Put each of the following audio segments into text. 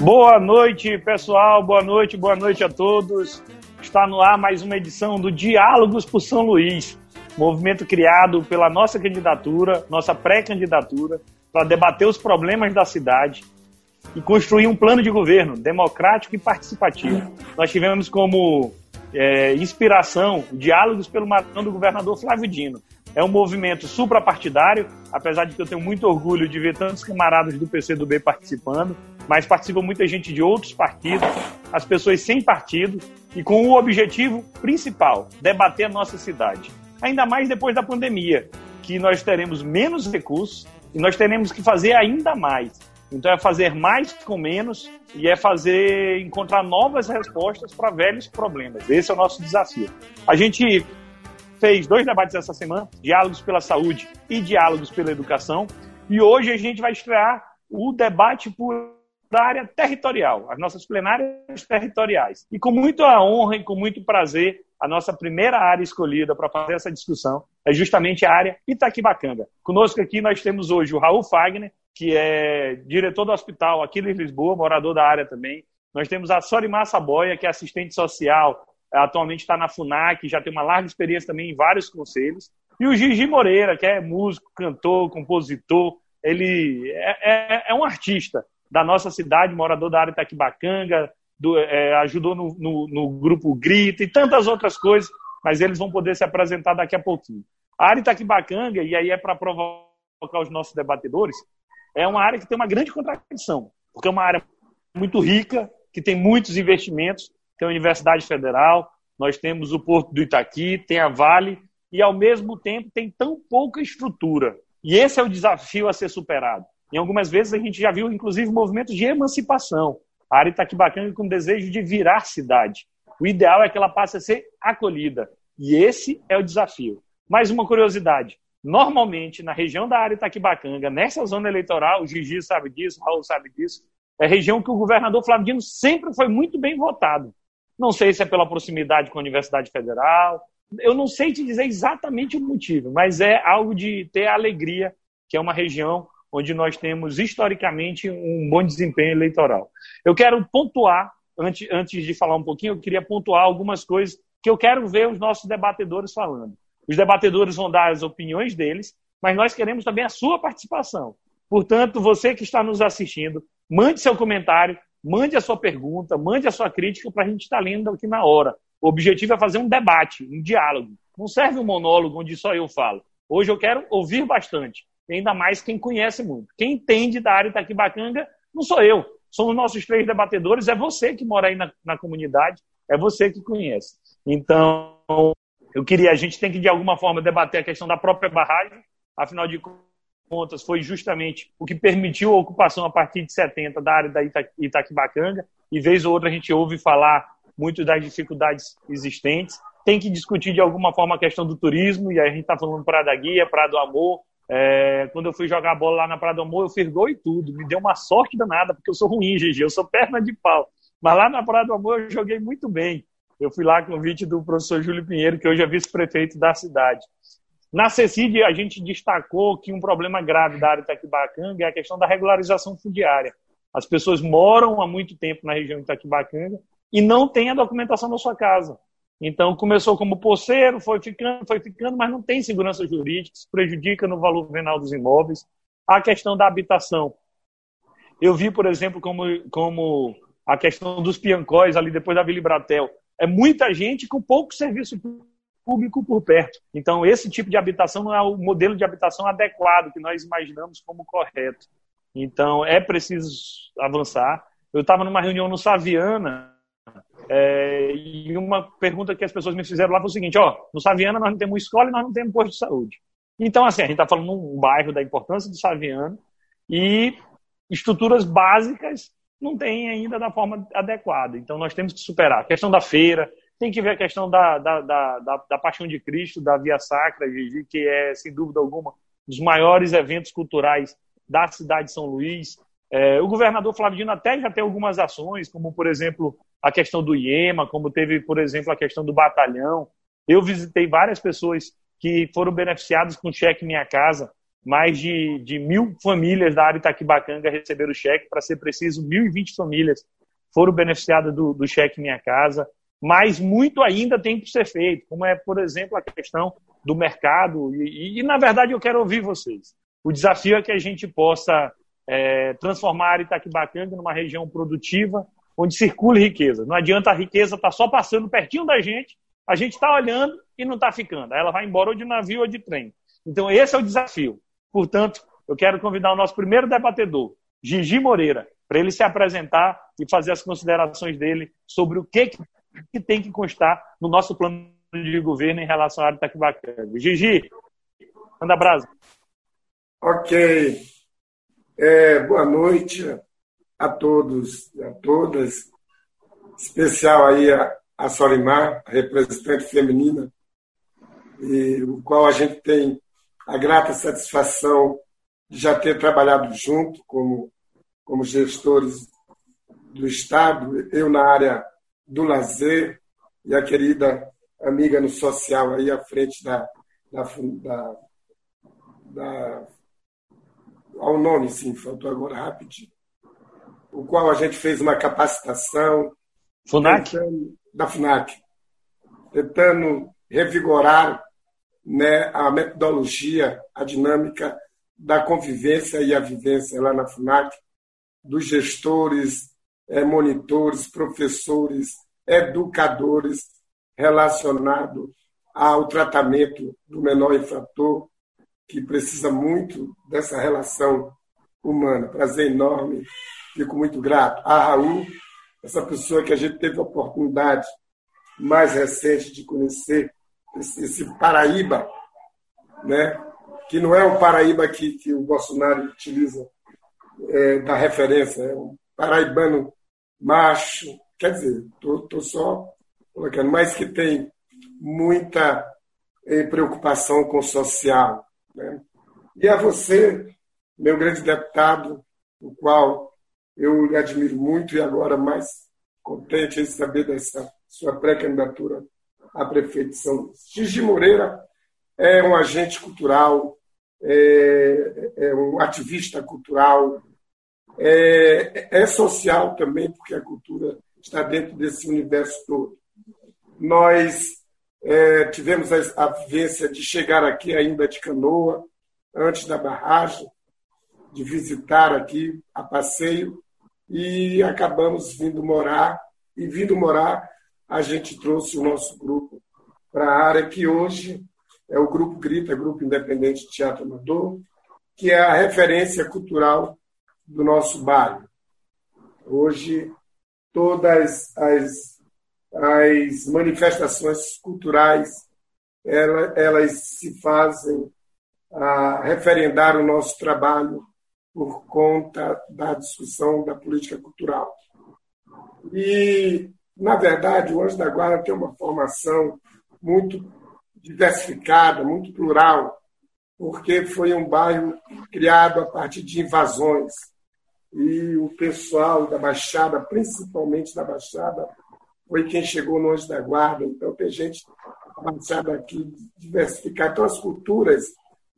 Boa noite, pessoal. Boa noite, boa noite a todos. Está no ar mais uma edição do Diálogos por São Luís, movimento criado pela nossa candidatura, nossa pré-candidatura, para debater os problemas da cidade e construir um plano de governo democrático e participativo. Nós tivemos como é, inspiração diálogos pelo marão do governador Flávio Dino. É um movimento suprapartidário, apesar de que eu tenho muito orgulho de ver tantos camaradas do PCdoB participando, mas participa muita gente de outros partidos, as pessoas sem partido e com o objetivo principal, debater a nossa cidade. Ainda mais depois da pandemia, que nós teremos menos recursos e nós teremos que fazer ainda mais. Então é fazer mais com menos e é fazer encontrar novas respostas para velhos problemas. Esse é o nosso desafio. A gente fez dois debates essa semana, diálogos pela saúde e diálogos pela educação, e hoje a gente vai estrear o debate por área territorial, as nossas plenárias territoriais. E com muita honra e com muito prazer, a nossa primeira área escolhida para fazer essa discussão é justamente a área Itaquibacanga. Conosco aqui nós temos hoje o Raul Fagner, que é diretor do hospital aqui em Lisboa, morador da área também. Nós temos a Sorimar Saboia, que é assistente social, atualmente está na FUNAC, já tem uma larga experiência também em vários conselhos. E o Gigi Moreira, que é músico, cantor, compositor, ele é, é, é um artista da nossa cidade, morador da área Itaquibacanga, do, é, ajudou no, no, no, grupo Grita e tantas outras coisas, mas eles vão poder se apresentar daqui a pouquinho. A área Itaquibacanga, e aí é para provocar os nossos debatedores, é uma área que tem uma grande contradição, porque é uma área muito rica, que tem muitos investimentos, tem a Universidade Federal, nós temos o Porto do Itaqui, tem a Vale, e ao mesmo tempo tem tão pouca estrutura. E esse é o desafio a ser superado. Em algumas vezes a gente já viu, inclusive, movimentos de emancipação. A área Itaquibacanga com desejo de virar cidade. O ideal é que ela passe a ser acolhida. E esse é o desafio. Mais uma curiosidade. Normalmente, na região da área Itaquibacanga, nessa zona eleitoral, o Gigi sabe disso, o Raul sabe disso, é região que o governador Flávio Dino sempre foi muito bem votado. Não sei se é pela proximidade com a Universidade Federal, eu não sei te dizer exatamente o motivo, mas é algo de ter alegria, que é uma região onde nós temos historicamente um bom desempenho eleitoral. Eu quero pontuar, antes, antes de falar um pouquinho, eu queria pontuar algumas coisas que eu quero ver os nossos debatedores falando. Os debatedores vão dar as opiniões deles, mas nós queremos também a sua participação. Portanto, você que está nos assistindo, mande seu comentário, mande a sua pergunta, mande a sua crítica para a gente estar lendo aqui na hora. O objetivo é fazer um debate, um diálogo. Não serve um monólogo onde só eu falo. Hoje eu quero ouvir bastante ainda mais quem conhece muito. Quem entende da área Itaquibacanga não sou eu, são os nossos três debatedores, é você que mora aí na, na comunidade, é você que conhece. Então, eu queria, a gente tem que de alguma forma debater a questão da própria barragem, afinal de contas, foi justamente o que permitiu a ocupação a partir de 70 da área da Ita, Itaquibacanga, e vez ou outra a gente ouve falar muito das dificuldades existentes. Tem que discutir de alguma forma a questão do turismo, e aí a gente está falando para da Guia, para do Amor, é, quando eu fui jogar bola lá na Praia do Amor, eu fiz gol e tudo. Me deu uma sorte danada, porque eu sou ruim, GG, eu sou perna de pau. Mas lá na Praia do Amor eu joguei muito bem. Eu fui lá o convite do professor Júlio Pinheiro, que hoje é vice-prefeito da cidade. Na CECID, a gente destacou que um problema grave da área de Itaquibacanga é a questão da regularização fundiária. As pessoas moram há muito tempo na região de Itaquibacanga e não têm a documentação na sua casa. Então, começou como poceiro, foi ficando, foi ficando, mas não tem segurança jurídica, prejudica no valor venal dos imóveis. A questão da habitação. Eu vi, por exemplo, como, como a questão dos piancóis ali depois da Vila Bratel. É muita gente com pouco serviço público por perto. Então, esse tipo de habitação não é o modelo de habitação adequado que nós imaginamos como correto. Então, é preciso avançar. Eu estava numa reunião no Saviana, é, e uma pergunta que as pessoas me fizeram lá foi o seguinte: ó, no Saviana nós não temos escola e nós não temos posto de saúde. Então, assim, a gente está falando num bairro da importância do Saviano e estruturas básicas não tem ainda da forma adequada. Então, nós temos que superar. A questão da feira, tem que ver a questão da, da, da, da, da Paixão de Cristo, da Via Sacra, que é, sem dúvida alguma, um dos maiores eventos culturais da cidade de São Luís. É, o governador Flávio Dino até já tem algumas ações, como, por exemplo, a questão do IEMA, como teve, por exemplo, a questão do batalhão. Eu visitei várias pessoas que foram beneficiadas com cheque Minha Casa. mais de, de mil famílias da área Itaquibacanga receberam o cheque, para ser preciso, 1.020 famílias foram beneficiadas do, do cheque Minha Casa, mas muito ainda tem que ser feito, como é, por exemplo, a questão do mercado, e, e, e na verdade eu quero ouvir vocês. O desafio é que a gente possa é, transformar Itaquibacanga numa região produtiva, onde circule riqueza. Não adianta a riqueza estar tá só passando pertinho da gente, a gente está olhando e não está ficando. Ela vai embora ou de navio ou de trem. Então, esse é o desafio. Portanto, eu quero convidar o nosso primeiro debatedor, Gigi Moreira, para ele se apresentar e fazer as considerações dele sobre o que, que tem que constar no nosso plano de governo em relação à Itaquibacanga. Gigi, manda brasa. Ok. É, boa noite a todos a todas. Especial aí a, a Solimar, a representante feminina, e o qual a gente tem a grata satisfação de já ter trabalhado junto como, como gestores do Estado, eu na área do lazer e a querida amiga no social aí à frente da, da, da, da ao nome, sim, faltou agora rapidinho, o qual a gente fez uma capacitação FUNAC? Tentando, da FUNAC, tentando revigorar né, a metodologia, a dinâmica da convivência e a vivência lá na FUNAC, dos gestores, é, monitores, professores, educadores relacionado ao tratamento do menor infrator, que precisa muito dessa relação humana. Prazer enorme, fico muito grato. A Raul, essa pessoa que a gente teve a oportunidade mais recente de conhecer, esse, esse Paraíba, né? que não é o Paraíba que, que o Bolsonaro utiliza é, da referência, é um paraibano macho, quer dizer, estou só colocando, mas que tem muita eh, preocupação com o social. Né? E a você, meu grande deputado, o qual eu lhe admiro muito e agora mais contente em saber dessa sua pré-candidatura a prefeito de São Luís. Gigi Moreira é um agente cultural, é, é um ativista cultural, é, é, social também, porque a cultura está dentro desse universo todo. Nós é, tivemos a, a vivência de chegar aqui ainda de canoa, antes da barragem, de visitar aqui a passeio, e acabamos vindo morar, e vindo morar a gente trouxe o nosso grupo para a área que hoje é o Grupo Grita, Grupo Independente de Teatro Amador, que é a referência cultural do nosso bairro. Hoje, todas as, as manifestações culturais elas, elas se fazem a referendar o nosso trabalho por conta da discussão da política cultural. E na verdade, o Anjo da Guarda tem uma formação muito diversificada, muito plural, porque foi um bairro criado a partir de invasões. E o pessoal da Baixada, principalmente da Baixada, foi quem chegou no Anjo da Guarda. Então, tem gente da Baixada aqui diversificada. Então, as culturas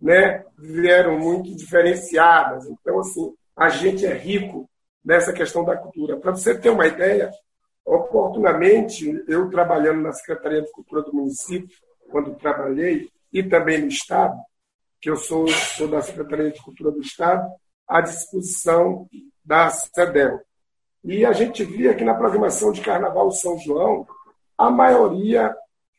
né, vieram muito diferenciadas. Então, assim, a gente é rico nessa questão da cultura. Para você ter uma ideia, Oportunamente, eu trabalhando na Secretaria de Cultura do município, quando trabalhei, e também no Estado, que eu sou, sou da Secretaria de Cultura do Estado, à disposição da CEDEL. E a gente via que na programação de Carnaval São João, a maioria,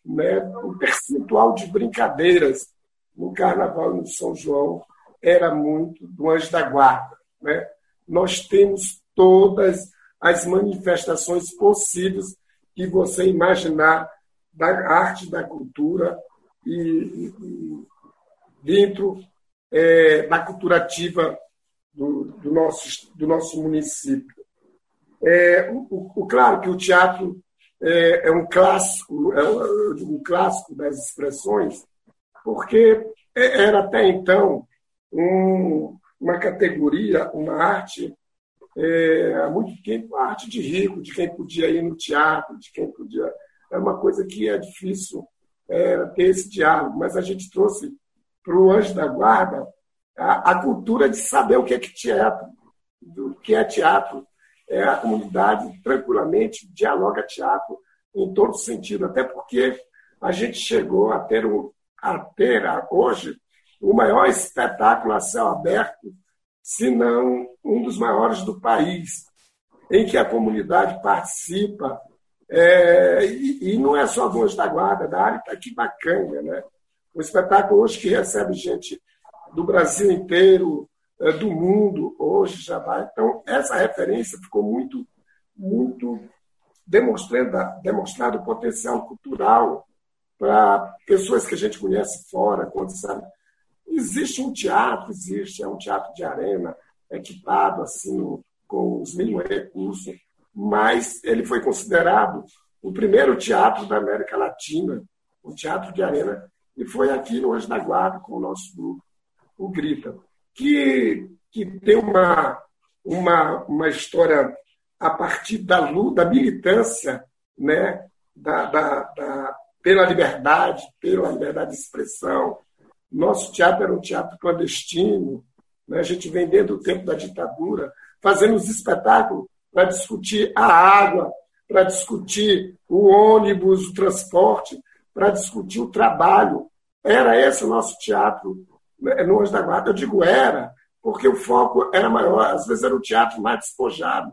né, o percentual de brincadeiras no Carnaval no São João era muito do Anjo da Guarda. Né? Nós temos todas as manifestações possíveis que você imaginar da arte, da cultura e, e dentro é, da cultura ativa do, do, nosso, do nosso município. É, o, o, claro que o teatro é, é um clássico, é um, um clássico das expressões, porque era até então um, uma categoria, uma arte é, há muito tempo a arte de rico, de quem podia ir no teatro, de quem podia. É uma coisa que é difícil é, ter esse diálogo, mas a gente trouxe para o Anjo da Guarda a, cultura de saber o que é que teatro, do que é teatro. É, a comunidade tranquilamente dialoga teatro em todo sentido, até porque a gente chegou a ter, um, a ter hoje o maior espetáculo a céu aberto, se não um dos maiores do país, em que a comunidade participa. É, e, e, não é só Voz da Guarda, da área está aqui bacana. Né? Um espetáculo hoje que recebe gente do Brasil inteiro, é, do mundo, hoje já vai. Então, essa referência ficou muito, muito demonstrando, demonstrado o potencial cultural para pessoas que a gente conhece fora, quando sabe. Existe um teatro, existe, é um teatro de arena, equipado assim, com os mínimos recursos, mas ele foi considerado o primeiro teatro da América Latina, o teatro de arena, e foi aqui no Anjo da Guarda com o nosso grupo, o Grita, que, que tem uma, uma, uma história a partir da luta, da militância, né, da, da, da, pela liberdade, pela liberdade de expressão. Nosso teatro era um teatro clandestino, né? a gente vem desde o tempo da ditadura, fazendo os espetáculos para discutir a água, para discutir o ônibus, o transporte, para discutir o trabalho. Era esse o nosso teatro no Anjo da Guarda. Eu digo era, porque o foco era maior, às vezes era um teatro mais despojado,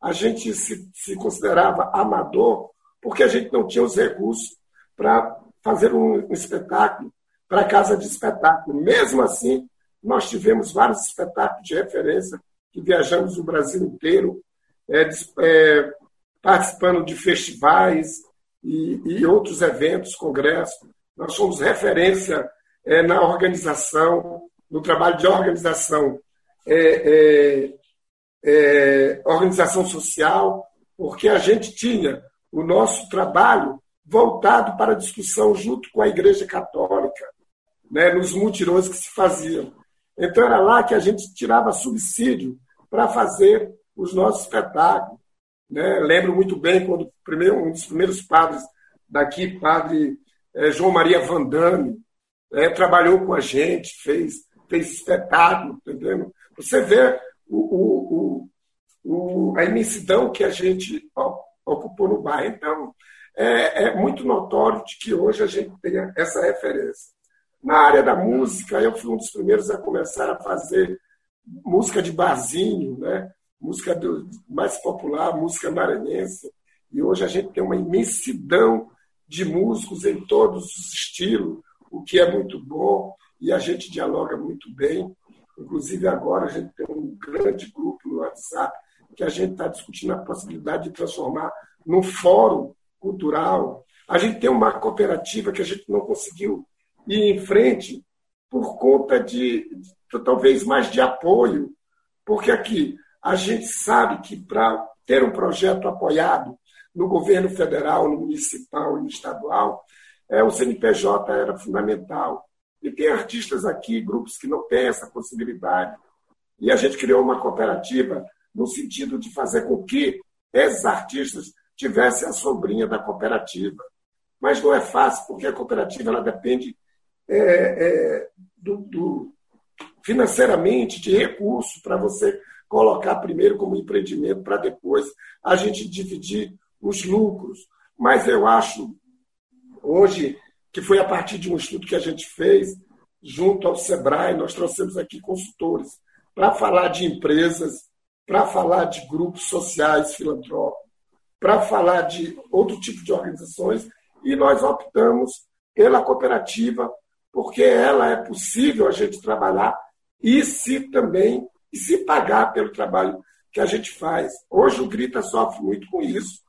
a gente se, se considerava amador porque a gente não tinha os recursos para fazer um, um espetáculo para casa de espetáculo. Mesmo assim, nós tivemos vários espetáculos de referência que viajamos o Brasil inteiro, é, é, participando de festivais e, e, outros eventos, congressos. Nós somos referência é, na organização, no trabalho de organização é, é, é, organização social, porque a gente tinha o nosso trabalho voltado para a discussão junto com a Igreja Católica, né, nos mutirões que se faziam. Então era lá que a gente tirava subsídio para fazer os nossos espetáculos. Né? Lembro muito bem quando primeiro, um dos primeiros padres daqui, padre é, João Maria Vandame, é, trabalhou com a gente, fez, fez espetáculo, entendeu? Você vê o, o, o, a imensidão que a gente ocupou no bairro. Então, é, é, muito notório de que hoje a gente tenha essa referência. Na área da música, eu fui um dos primeiros a começar a fazer música de barzinho, né? música do, mais popular, música maranhense. E hoje a gente tem uma imensidão de músicos em todos os estilos, o que é muito bom, e a gente dialoga muito bem. Inclusive, agora a gente tem um grande grupo no WhatsApp que a gente está discutindo a possibilidade de transformar num fórum cultural. A gente tem uma cooperativa que a gente não conseguiu ir em frente por conta de, de talvez mais de apoio, porque aqui a gente sabe que para ter um projeto apoiado no governo federal, no municipal e no estadual, é, o CNPJ era fundamental. E tem artistas aqui, grupos que não têm essa possibilidade. E a gente criou uma cooperativa no sentido de fazer com que esses artistas tivessem a sombrinha da cooperativa. Mas não é fácil, porque a cooperativa ela depende é, é, do, do, financeiramente de recursos para você colocar primeiro como empreendimento, para depois a gente dividir os lucros. Mas eu acho, hoje, que foi a partir de um estudo que a gente fez junto ao Sebrae, nós trouxemos aqui consultores para falar de empresas, para falar de grupos sociais filantrópicos, para falar de outro tipo de organizações, e nós optamos pela cooperativa, porque ela é possível a gente trabalhar e se também e se pagar pelo trabalho que a gente faz. Hoje o Grita sofre muito com isso.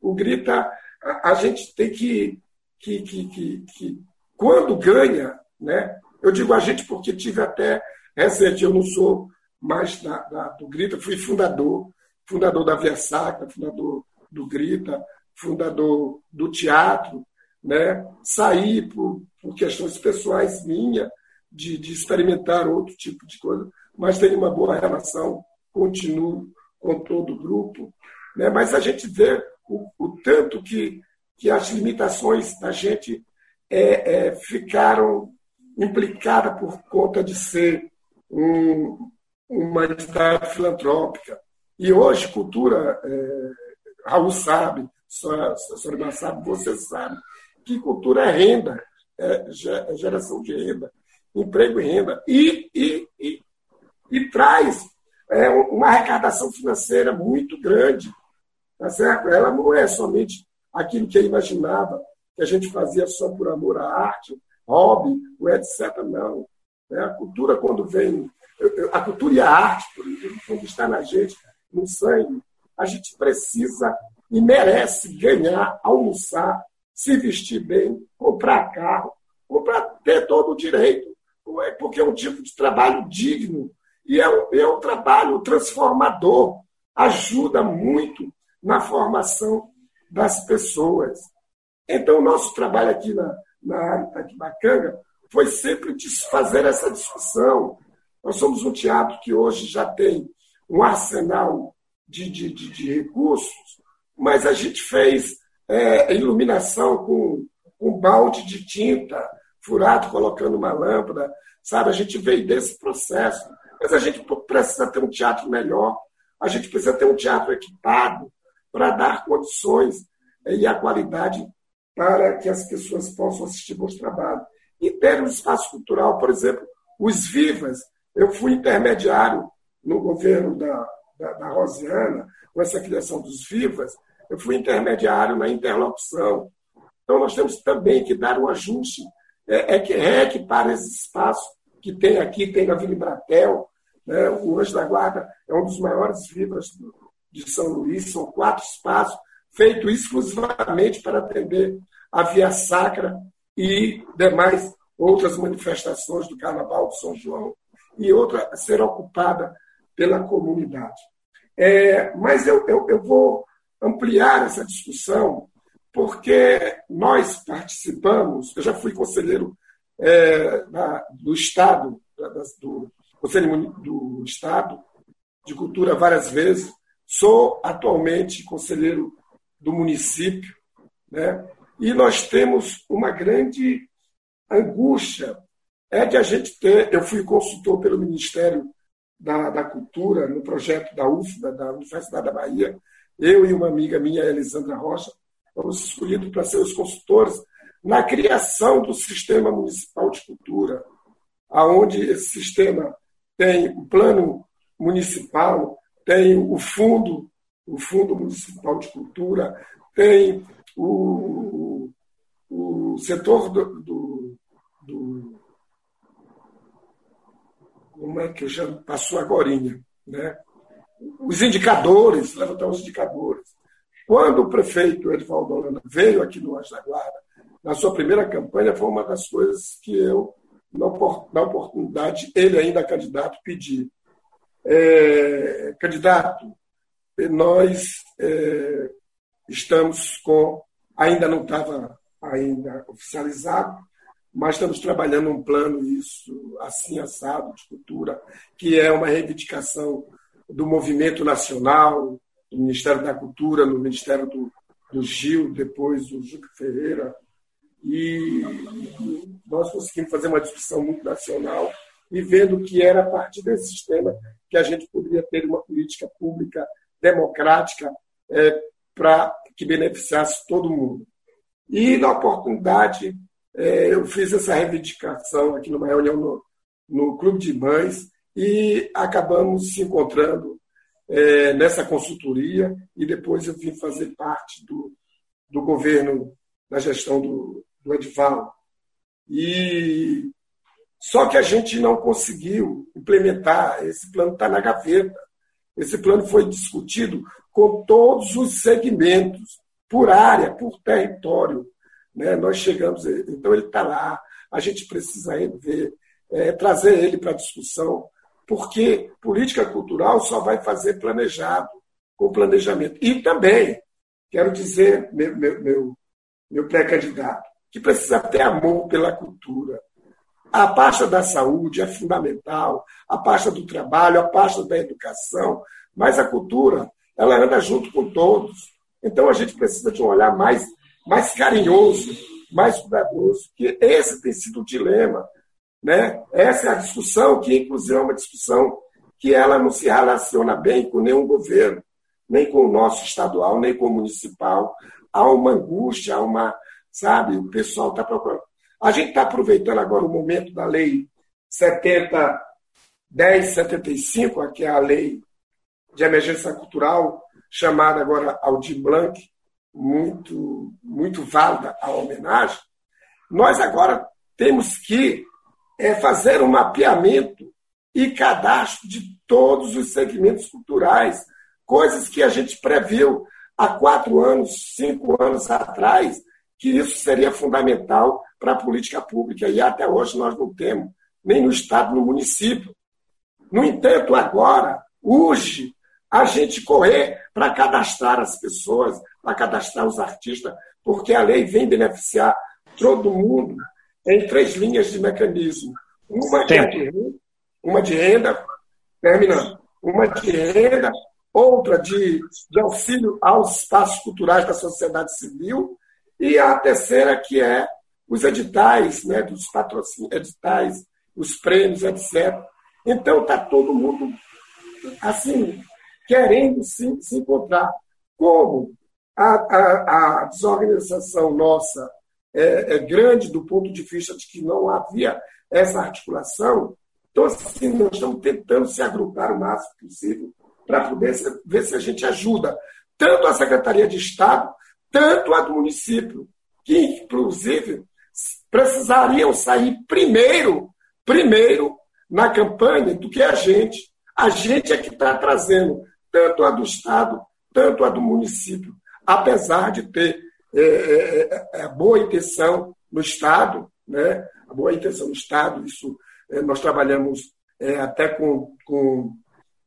O Grita, a, a gente tem que que, que, que, que quando ganha, né? Eu digo a gente porque tive até recente, eu não sou mais da, do Grita, fui fundador, fundador da Via Sacra, fundador do Grita, fundador do teatro, né? Saí por, por questões pessoais minha de, de experimentar outro tipo de coisa, mas tenho uma boa relação, continuo com todo o grupo, né? Mas a gente vê o, o tanto que que as limitações da gente é, é, ficaram implicadas por conta de ser um, uma entidade filantrópica. E hoje, cultura, é, Raul sabe, a senhora sabe, você sabe, que cultura é renda, é, é geração de renda, emprego e renda. E, e, e, e traz é, uma arrecadação financeira muito grande. Tá certo? Ela não é somente aquilo que eu imaginava, que a gente fazia só por amor à arte, hobby, etc. Não. Né? A cultura, quando vem. A cultura e a arte, quando está na gente, no sangue, a gente precisa e merece ganhar, almoçar, se vestir bem, comprar carro, comprar, ter todo o direito, é? porque é um tipo de trabalho digno e é um, é um trabalho transformador, ajuda muito na formação das pessoas. Então, o nosso trabalho aqui na, na área Taquibacanga foi sempre desfazer essa discussão. Nós somos um teatro que hoje já tem um arsenal de, de, de, de recursos, mas a gente fez é, iluminação com um balde de tinta furado, colocando uma lâmpada, sabe? A gente veio desse processo. Mas a gente precisa ter um teatro melhor, a gente precisa ter um teatro equipado para dar condições e a qualidade para que as pessoas possam assistir bons trabalhos. E ter um espaço cultural, por exemplo, os Vivas, eu fui intermediário no governo da, da, da Rosiana, com essa criação dos Vivas, eu fui intermediário na interlocução. Então, nós temos também que dar um ajuste, é, é que reequipar esse espaço que tem aqui, tem na Vila Embratel. Né? O Anjo da Guarda é um dos maiores vivas de São Luís, são quatro espaços, feito exclusivamente para atender a Via Sacra e demais outras manifestações do Carnaval de São João, e outra a ser ocupada pela comunidade. É, mas eu, eu, eu vou ampliar essa discussão, porque nós participamos, eu já fui conselheiro é, do Estado, da, do Conselho do Estado de Cultura várias vezes, sou atualmente conselheiro do município, né? e nós temos uma grande angústia, é de a gente ter, eu fui consultor pelo Ministério da, da Cultura, no projeto da UFBA, da Universidade da Bahia, eu e uma amiga minha, Elisandra Rocha, fomos escolhidos para ser os consultores na criação do sistema municipal de cultura, aonde esse sistema tem o plano municipal, tem o fundo, o fundo municipal de cultura, tem o, o setor do, do, do como é que eu já passou agora, né? os indicadores, levantar os indicadores. Quando o prefeito Edvaldo Holanda veio aqui no Anjo da Guarda, na sua primeira campanha, foi uma das coisas que eu, na oportunidade, ele ainda candidato, pedi. É, candidato, nós é, estamos com, ainda não estava ainda oficializado, mas estamos trabalhando um plano isso assim assado de cultura, que é uma reivindicação do movimento nacional, do Ministério da Cultura, no Ministério do, do Gil, depois do Juca Ferreira. E nós conseguimos fazer uma discussão muito nacional e vendo que era a partir desse sistema que a gente poderia ter uma política pública democrática é, para que beneficiasse todo mundo. E, na oportunidade, é, eu fiz essa reivindicação aqui numa reunião no, no Clube de Mães, e acabamos se encontrando é, nessa consultoria e depois eu vim fazer parte do, do governo, da gestão do, do Edival. E só que a gente não conseguiu implementar, esse plano está na gaveta. Esse plano foi discutido com todos os segmentos, por área, por território. Né? Nós chegamos, então ele está lá, a gente precisa ver, é, trazer ele para discussão, porque política cultural só vai fazer planejado, com planejamento. E também, quero dizer, meu, meu, meu, meu pré-candidato, que precisa ter amor pela cultura. A pasta da saúde é fundamental, a pasta do trabalho, a pasta da educação, mas a cultura, ela anda junto com todos. Então a gente precisa de um olhar mais, mais carinhoso, mais cuidadoso, que esse tem sido o dilema Né? Essa é a discussão, que inclusive é uma discussão que ela não se relaciona bem com nenhum governo, nem com o nosso estadual, nem com o municipal. Há uma angústia, há uma, sabe, o pessoal está procurando. A gente está aproveitando agora o momento da lei 70, 1075, que é a lei de emergência cultural, chamada agora Aldir Blanc, muito, muito válida a homenagem. Nós agora temos que é, fazer um mapeamento e cadastro de todos os segmentos culturais, coisas que a gente previu há quatro anos, cinco anos atrás, que isso seria fundamental para a política pública. E até hoje nós não temos, nem no Estado, no município. No entanto, agora, urge a gente correr para cadastrar as pessoas, para cadastrar os artistas, porque a lei vem beneficiar todo mundo em três linhas de mecanismo. Uma, de renda, uma de renda, terminando, uma de renda, outra de, de auxílio aos espaços culturais da sociedade civil, e a terceira que é os editais, né, dos patrocínios, editais, os prêmios, etc. Então está todo mundo assim querendo se, se encontrar. Como a, a, a desorganização nossa é, é, grande do ponto de vista de que não havia essa articulação, então assim, nós estamos tentando se agrupar o máximo possível para poder ver se a gente ajuda tanto a Secretaria de Estado, tanto a do município, que inclusive precisariam sair primeiro, primeiro na campanha do que a gente. A gente é que está trazendo tanto a do Estado, tanto a do município, apesar de ter é, é, é, é boa intenção no Estado, né? a boa intenção no Estado, isso é, nós trabalhamos é, até com, com,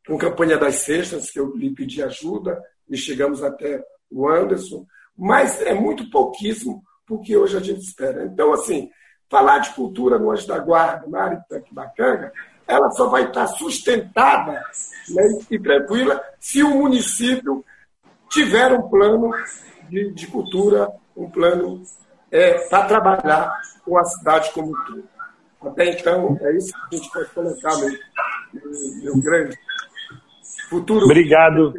com campanha das cestas, que eu lhe pedi ajuda, e chegamos até o Anderson, mas é muito pouquíssimo porque hoje a gente espera. Então, assim, falar de cultura no Anjo da Guarda, na área de Bacanga, ela só vai estar sustentada né, e tranquila se o município tiver um plano de, de cultura, um plano é, para trabalhar com a cidade como um todo. Até então, é isso que a gente pode colocar no, no grande futuro. Obrigado.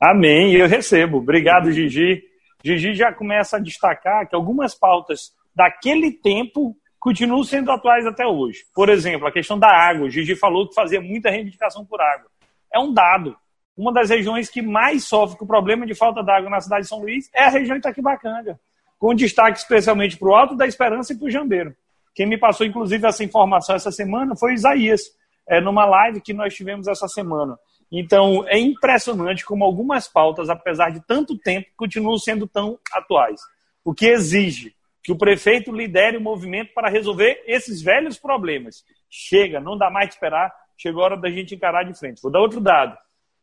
Amém, eu recebo. Obrigado, Gigi. Gigi já começa a destacar que algumas pautas daquele tempo continuam sendo atuais até hoje. Por exemplo, a questão da água. O Gigi falou que fazia muita reivindicação por água. É um dado. Uma das regiões que mais sofre com o problema de falta d'água na cidade de São Luís é a região de Itaquibacanga, com destaque especialmente para o Alto da Esperança e para o Jambeiro. Quem me passou, inclusive, essa informação essa semana foi Isaías, é, numa live que nós tivemos essa semana. Então, é impressionante como algumas pautas, apesar de tanto tempo, continuam sendo tão atuais. O que exige que o prefeito lidere o movimento para resolver esses velhos problemas. Chega, não dá mais de esperar, chegou a hora da gente encarar de frente. Vou dar outro dado.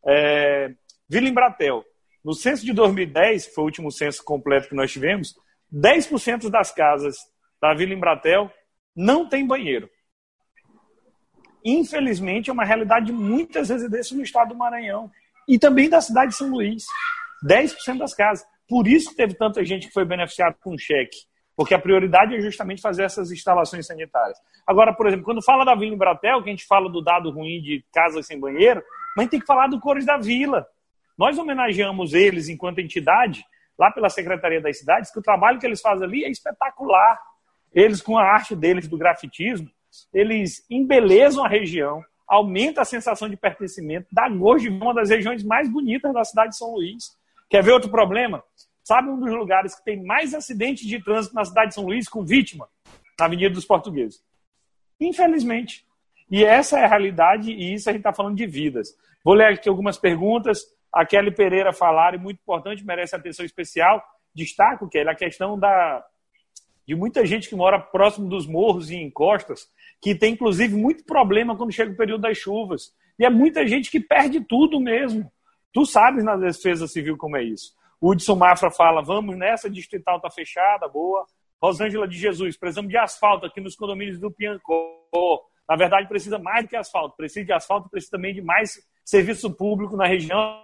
É, Vila Embratel, no censo de 2010, que foi o último censo completo que nós tivemos, 10% das casas da Vila Embratel não tem banheiro. Infelizmente, é uma realidade de muitas residências no estado do Maranhão e também da cidade de São Luís. 10% das casas. Por isso que teve tanta gente que foi beneficiada com cheque porque a prioridade é justamente fazer essas instalações sanitárias. Agora, por exemplo, quando fala da Vila Embratel, que a gente fala do dado ruim de casas sem banheiro, mas tem que falar do Cores da Vila. Nós homenageamos eles enquanto entidade, lá pela Secretaria das Cidades, que o trabalho que eles fazem ali é espetacular. Eles, com a arte deles do grafitismo, eles embelezam a região, aumenta a sensação de pertencimento, dá gosto de uma das regiões mais bonitas da cidade de São Luís. Quer ver outro problema? Sabe um dos lugares que tem mais acidentes de trânsito na cidade de São Luís com vítima? Na Avenida dos Portugueses. Infelizmente. E essa é a realidade, e isso a gente está falando de vidas. Vou ler aqui algumas perguntas. A Kelly Pereira falaram, muito importante, merece atenção especial. Destaco, Kelly, a questão da, de muita gente que mora próximo dos morros e encostas, que tem, inclusive, muito problema quando chega o período das chuvas. E é muita gente que perde tudo mesmo. Tu sabes na defesa civil como é isso. Hudson Mafra fala, vamos nessa, distrital está fechada, boa. Rosângela de Jesus, precisamos de asfalto aqui nos condomínios do Piancó. Na verdade, precisa mais do que asfalto. Precisa de asfalto, precisa também de mais serviço público na região.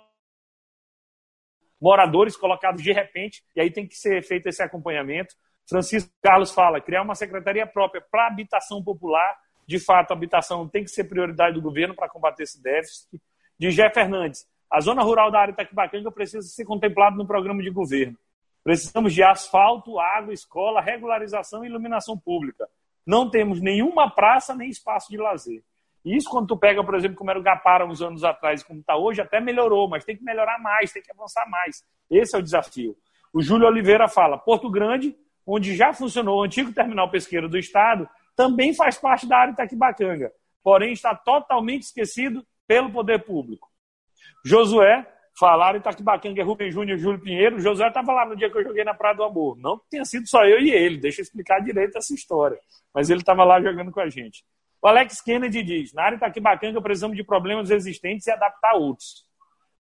Moradores colocados de repente, e aí tem que ser feito esse acompanhamento. Francisco Carlos fala, criar uma secretaria própria para habitação popular. De fato, a habitação tem que ser prioridade do governo para combater esse déficit. De Jé Fernandes, a zona rural da área Itaquibacanga precisa ser contemplada no programa de governo. Precisamos de asfalto, água, escola, regularização e iluminação pública. Não temos nenhuma praça nem espaço de lazer. E isso, quando tu pega, por exemplo, como era o Gapara uns anos atrás, como está hoje, até melhorou, mas tem que melhorar mais, tem que avançar mais. Esse é o desafio. O Júlio Oliveira fala: Porto Grande onde já funcionou o antigo terminal pesqueiro do Estado, também faz parte da área Itaquibacanga, porém está totalmente esquecido pelo poder público. Josué, falaram Itaquibacanga é Rubem Júnior e Júlio Pinheiro. Josué estava lá no dia que eu joguei na Praia do Amor. Não que tenha sido só eu e ele, deixa eu explicar direito essa história. Mas ele estava lá jogando com a gente. O Alex Kennedy diz: na área Itaquibacanga precisamos de problemas existentes e adaptar outros.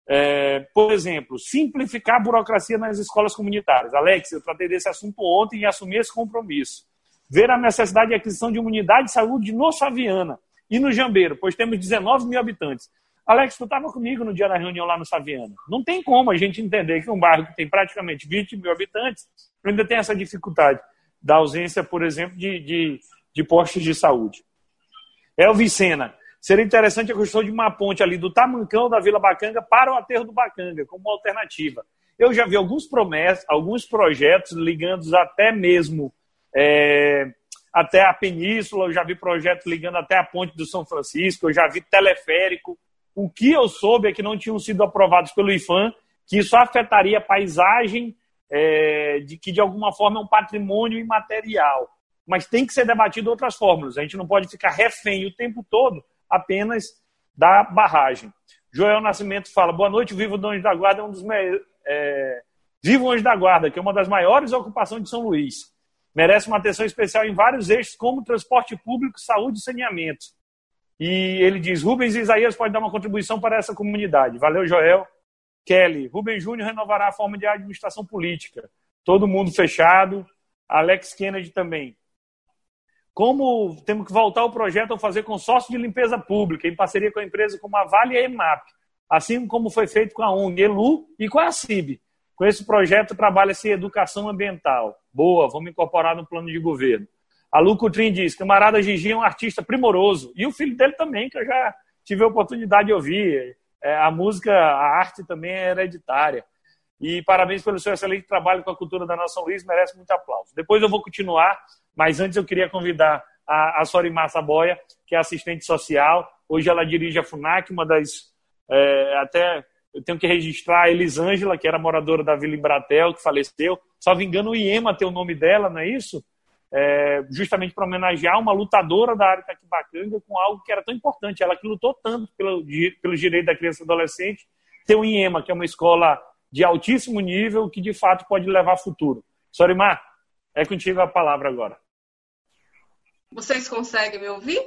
É, por exemplo, simplificar a burocracia nas escolas comunitárias. Alex, eu tratei desse assunto ontem e assumi esse compromisso. Ver a necessidade de aquisição de uma unidade de saúde no Saviana e no Jambeiro, pois temos 19 mil habitantes. Alex, tu estava comigo no dia da reunião lá no Saviana. Não tem como a gente entender que um bairro que tem praticamente 20 mil habitantes ainda tem essa dificuldade da ausência, por exemplo, de, de, de postos de saúde. Elvicena, Seria interessante a construção de uma ponte ali do Tamancão da Vila Bacanga para o aterro do Bacanga, como alternativa. Eu já vi alguns promessas, alguns projetos ligando até mesmo é, até a Península, eu já vi projetos ligando até a ponte do São Francisco, eu já vi teleférico. O que eu soube é que não tinham sido aprovados pelo IFAM, que isso afetaria a paisagem, é, de que de alguma forma é um patrimônio imaterial. Mas tem que ser debatido outras fórmulas. A gente não pode ficar refém o tempo todo apenas da barragem. Joel Nascimento fala: boa noite, Vivo do Anjo da Guarda é um dos é, Vivo Anjo da Guarda, que é uma das maiores ocupações de São Luís. Merece uma atenção especial em vários eixos, como transporte público, saúde e saneamento. E ele diz: Rubens e Isaías pode dar uma contribuição para essa comunidade. Valeu, Joel. Kelly, Rubens Júnior renovará a forma de administração política. Todo mundo fechado. Alex Kennedy também. Como temos que voltar ao projeto a fazer consórcio de limpeza pública, em parceria com a empresa como a Vale e a EMAP, assim como foi feito com a ONG ELU e com a CIB. Com esse projeto trabalha-se educação ambiental. Boa, vamos incorporar no plano de governo. A Lu Coutrin diz, camarada Gigi é um artista primoroso. E o filho dele também, que eu já tive a oportunidade de ouvir. É, a música, a arte também é hereditária. E parabéns pelo seu excelente trabalho com a cultura da nossa Luiz, merece muito aplauso. Depois eu vou continuar, mas antes eu queria convidar a, a Sorimar Saboia, que é assistente social. Hoje ela dirige a FUNAC, uma das. É, até eu tenho que registrar a Elisângela, que era moradora da Vila Embratel, que faleceu. Me engano, o IEMA tem o nome dela, não é isso? É, justamente para homenagear uma lutadora da área Taquibacanga com algo que era tão importante. Ela que lutou tanto pelo, pelo direito da criança e adolescente, ter o IEMA, que é uma escola de altíssimo nível que de fato pode levar futuro. Sorimar, é contigo a palavra agora. Vocês conseguem me ouvir?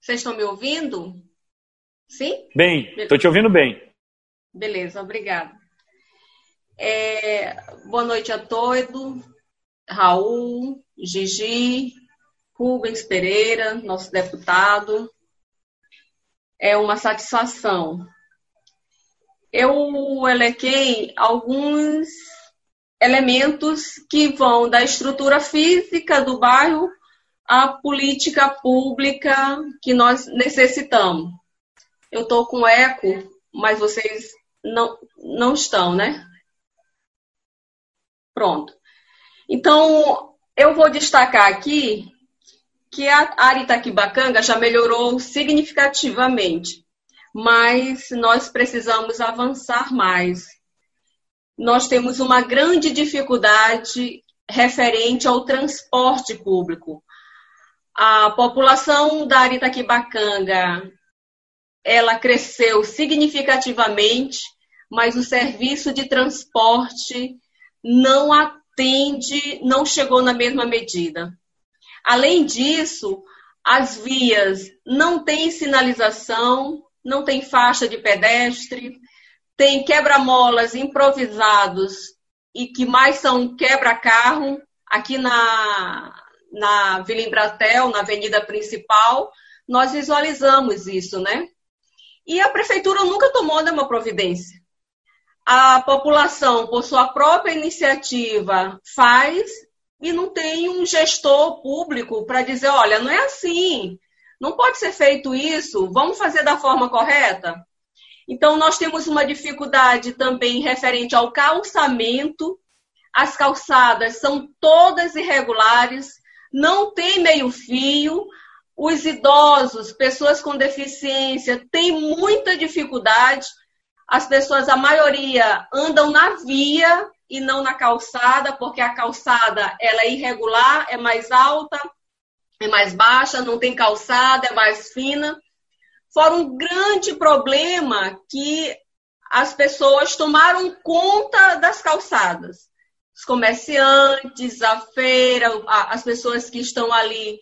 Vocês estão me ouvindo? Sim? Bem, estou te ouvindo bem. Beleza, obrigada. É, boa noite a todos. Raul, Gigi, Rubens Pereira, nosso deputado. É uma satisfação eu elequei alguns elementos que vão da estrutura física do bairro à política pública que nós necessitamos. Eu estou com eco, mas vocês não, não estão, né? Pronto. Então, eu vou destacar aqui que a área Itaquibacanga já melhorou significativamente mas nós precisamos avançar mais. Nós temos uma grande dificuldade referente ao transporte público. A população da Aritaquibacanga, ela cresceu significativamente, mas o serviço de transporte não atende, não chegou na mesma medida. Além disso, as vias não têm sinalização, não tem faixa de pedestre, tem quebra-molas improvisados e que mais são quebra-carro aqui na, na Vila Embratel, na avenida principal, nós visualizamos isso, né? E a prefeitura nunca tomou nenhuma providência. a população, por sua própria iniciativa, faz e não tem um gestor público para dizer: olha, não é assim, não pode ser feito isso, vamos fazer da forma correta? Então, nós temos uma dificuldade também referente ao calçamento. As calçadas são todas irregulares, não tem meio-fio. Os idosos, pessoas com deficiência, têm muita dificuldade. As pessoas, a maioria, andam na via e não na calçada, porque a calçada ela é irregular, é mais alta, é mais baixa, não tem calçada, é mais fina. Fora um grande problema que as pessoas tomaram conta das calçadas. Os comerciantes, a feira, as pessoas que estão ali,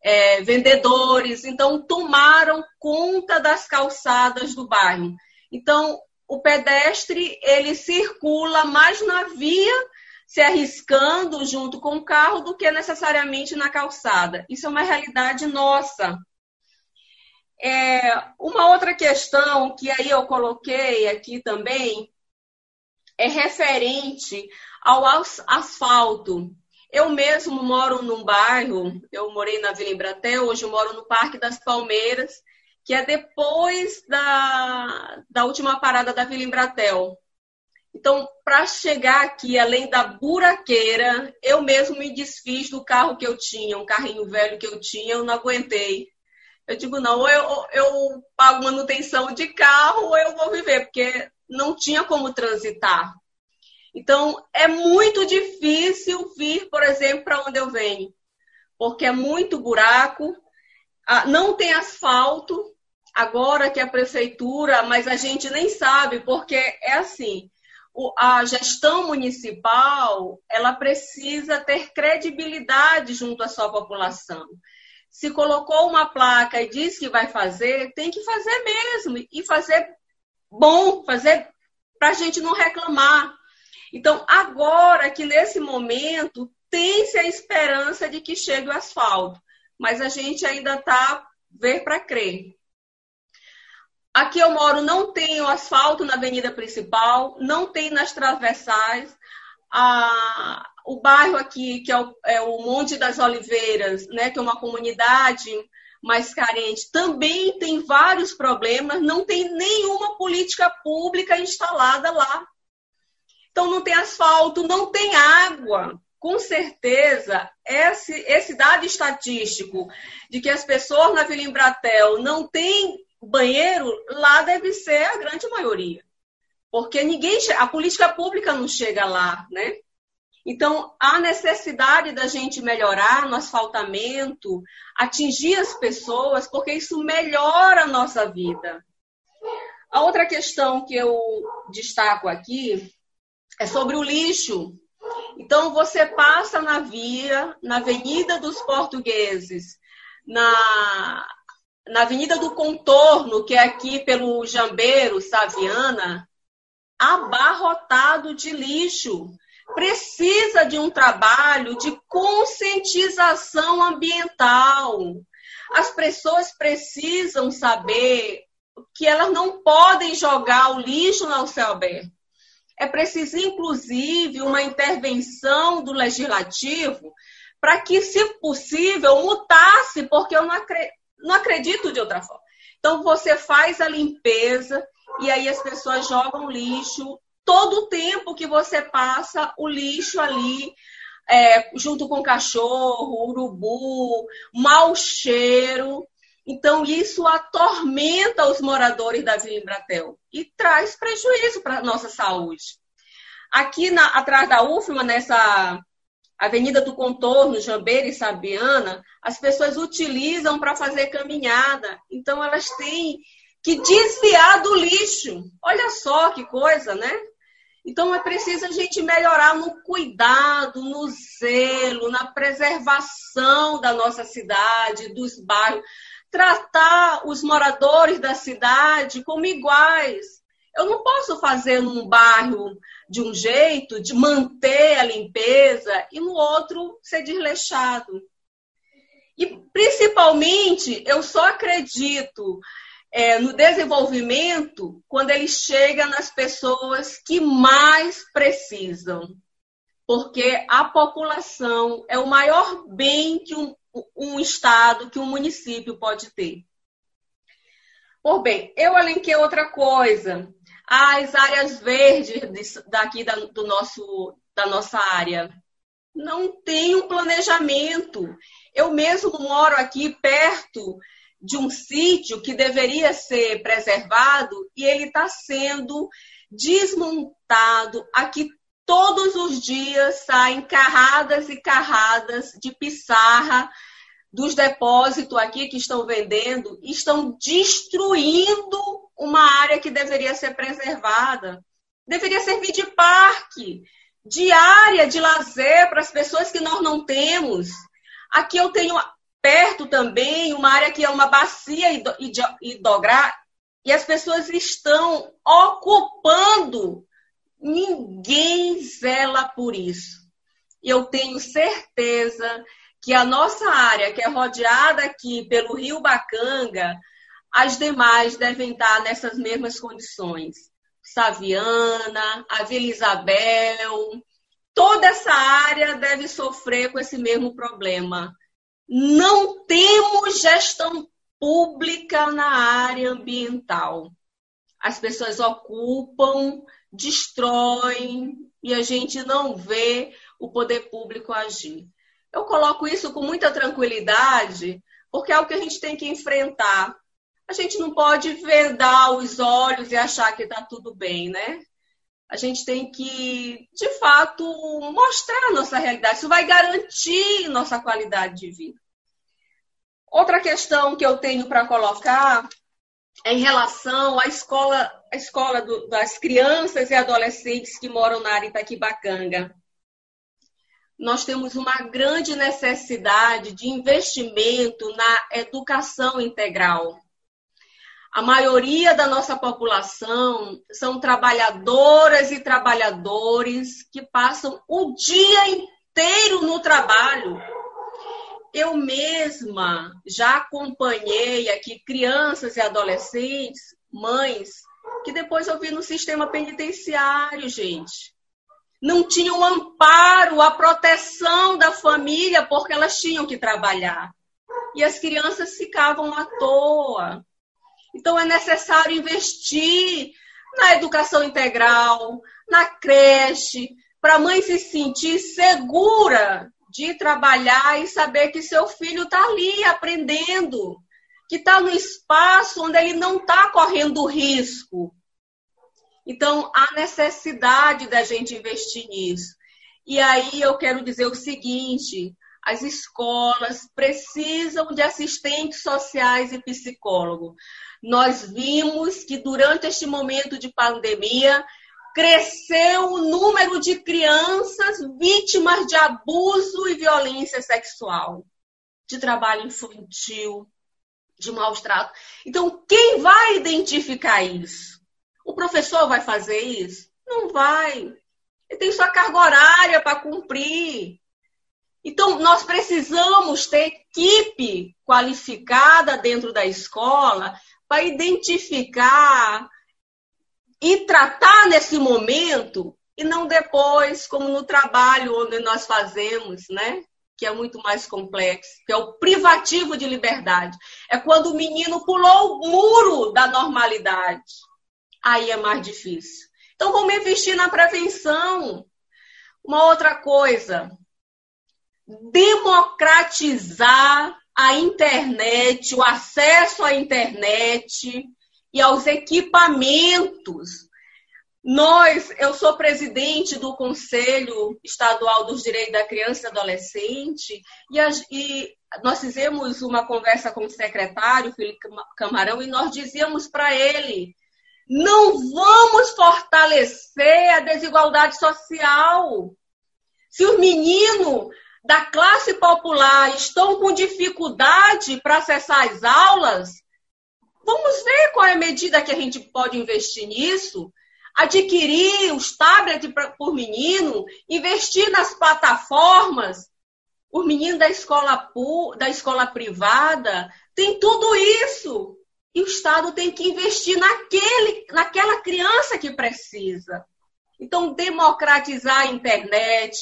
é, vendedores, então tomaram conta das calçadas do bairro. Então, o pedestre ele circula mais na via, se arriscando junto com o carro, do que necessariamente na calçada. Isso é uma realidade nossa. É, uma outra questão que aí eu coloquei aqui também é referente ao asfalto. Eu mesmo moro num bairro, eu morei na Vila Embratel, hoje moro no Parque das Palmeiras, que é depois da, da última parada da Vila Embratel. Então, para chegar aqui, além da buraqueira, eu mesmo me desfiz do carro que eu tinha, um carrinho velho que eu tinha, eu não aguentei. Eu digo, não, ou eu, eu pago manutenção de carro ou eu vou viver, porque não tinha como transitar. Então, é muito difícil vir, por exemplo, para onde eu venho, porque é muito buraco, não tem asfalto, agora que a prefeitura, mas a gente nem sabe, porque é assim, a gestão municipal, ela precisa ter credibilidade junto à sua população se colocou uma placa e disse que vai fazer, tem que fazer mesmo. E fazer bom, fazer para a gente não reclamar. Então, agora que nesse momento tem-se a esperança de que chegue o asfalto, mas a gente ainda está ver para crer. Aqui eu moro, não tem o asfalto na avenida principal, não tem nas travessais. A, o bairro aqui, que é o, é o Monte das Oliveiras, né, que é uma comunidade mais carente, também tem vários problemas, não tem nenhuma política pública instalada lá. Então, não tem asfalto, não tem água. Com certeza, esse, esse dado estatístico de que as pessoas na Vila Embratel não têm banheiro, lá deve ser a grande maioria. Porque ninguém, a política pública não chega lá, né? Então, há necessidade da gente melhorar no asfaltamento, atingir as pessoas, porque isso melhora a nossa vida. A outra questão que eu destaco aqui é sobre o lixo. Então, você passa na via, na Avenida dos Portugueses, na, na Avenida do Contorno, que é aqui pelo Jambeiro, Saviana, abarrotado de lixo precisa de um trabalho de conscientização ambiental. As pessoas precisam saber que elas não podem jogar o lixo no céu aberto. É preciso, inclusive, uma intervenção do legislativo para que, se possível, mutasse, porque eu não acredito, não acredito de outra forma. Então, você faz a limpeza e aí as pessoas jogam lixo todo o tempo que você passa o lixo ali, é, junto com cachorro, urubu, mau cheiro. Então, isso atormenta os moradores da Vila Embratel e traz prejuízo para a nossa saúde. Aqui na, atrás da UFMA, nessa Avenida do Contorno, Jambeira e Sabiana, as pessoas utilizam para fazer caminhada. Então, elas têm que desviar do lixo. Olha só que coisa, né? Então é preciso a gente melhorar no cuidado, no zelo, na preservação da nossa cidade, dos bairros, tratar os moradores da cidade como iguais. Eu não posso fazer num bairro de um jeito, de manter a limpeza, e no outro ser desleixado. E principalmente, eu só acredito é, no desenvolvimento quando ele chega nas pessoas que mais precisam. Porque a população é o maior bem que um, um Estado, que um município pode ter. Por bem, eu elenquei outra coisa. As áreas verdes daqui da, do nosso, da nossa área. Não tem um planejamento. Eu mesmo moro aqui perto de um sítio que deveria ser preservado e ele está sendo desmontado. Aqui todos os dias saem carradas e carradas de pissarra dos depósitos aqui que estão vendendo, estão destruindo uma área que deveria ser preservada. Deveria servir de parque, de área de lazer para as pessoas que nós não temos. Aqui eu tenho perto também uma área que é uma bacia hidrográfica e as pessoas estão ocupando. Ninguém zela por isso. Eu tenho certeza que a nossa área, que é rodeada aqui pelo Rio Bacanga, as demais devem estar nessas mesmas condições. Saviana, a Vila Isabel, toda essa área deve sofrer com esse mesmo problema não temos gestão pública na área ambiental. As pessoas ocupam, destroem e a gente não vê o poder público agir. Eu coloco isso com muita tranquilidade, porque é o que a gente tem que enfrentar. A gente não pode vedar os olhos e achar que está tudo bem, né? A gente tem que, de fato, mostrar a nossa realidade. Isso vai garantir nossa qualidade de vida. Outra questão que eu tenho para colocar é em relação à escola, à escola do, das crianças e adolescentes que moram na área Itaquibacanga. Nós temos uma grande necessidade de investimento na educação integral. A maioria da nossa população são trabalhadoras e trabalhadores que passam o dia inteiro no trabalho eu mesma já acompanhei aqui crianças e adolescentes, mães, que depois eu vi no sistema penitenciário, gente. Não tinham amparo, a proteção da família, porque elas tinham que trabalhar. E as crianças ficavam à toa. Então é necessário investir na educação integral, na creche, para a mãe se sentir segura de trabalhar e saber que seu filho está ali aprendendo, que está no espaço onde ele não está correndo risco. Então, há necessidade da gente investir nisso. E aí eu quero dizer o seguinte: as escolas precisam de assistentes sociais e psicólogos. Nós vimos que durante este momento de pandemia cresceu o número de crianças vítimas de abuso e violência sexual, de trabalho infantil, de maus tratos. Então, quem vai identificar isso? O professor vai fazer isso? Não vai. Ele tem sua carga horária para cumprir. Então, nós precisamos ter equipe qualificada dentro da escola para identificar e tratar nesse momento e não depois, como no trabalho onde nós fazemos, né? Que é muito mais complexo, que é o privativo de liberdade. É quando o menino pulou o muro da normalidade. Aí é mais difícil. Então vamos investir na prevenção. Uma outra coisa, democratizar a internet, o acesso à internet, e aos equipamentos. Nós, eu sou presidente do Conselho Estadual dos Direitos da Criança e Adolescente e, a, e nós fizemos uma conversa com o secretário, Felipe Camarão, e nós dizíamos para ele: não vamos fortalecer a desigualdade social. Se os meninos da classe popular estão com dificuldade para acessar as aulas, Vamos ver qual é a medida que a gente pode investir nisso. Adquirir os tablets por menino, investir nas plataformas. Os meninos da escola, da escola privada tem tudo isso. E o Estado tem que investir naquele, naquela criança que precisa. Então, democratizar a internet,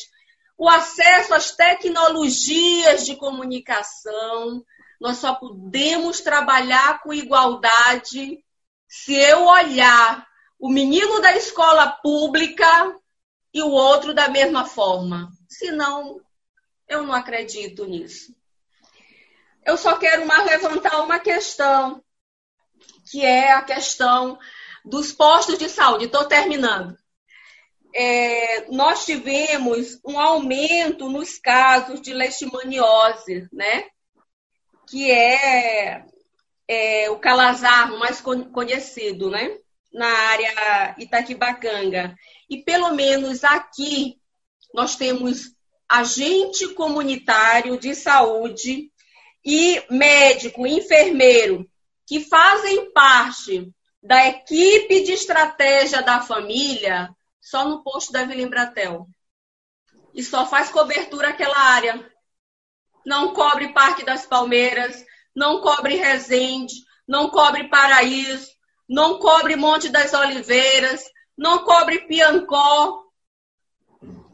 o acesso às tecnologias de comunicação. Nós só podemos trabalhar com igualdade se eu olhar o menino da escola pública e o outro da mesma forma. Senão, eu não acredito nisso. Eu só quero mais levantar uma questão, que é a questão dos postos de saúde. Estou terminando. É, nós tivemos um aumento nos casos de leishmaniose, né? Que é, é o calazar mais conhecido, né? Na área Itaquibacanga. E pelo menos aqui nós temos agente comunitário de saúde e médico, enfermeiro, que fazem parte da equipe de estratégia da família só no posto da Vila Embratel. E só faz cobertura aquela área. Não cobre Parque das Palmeiras, não cobre Resende, não cobre Paraíso, não cobre Monte das Oliveiras, não cobre Piancó.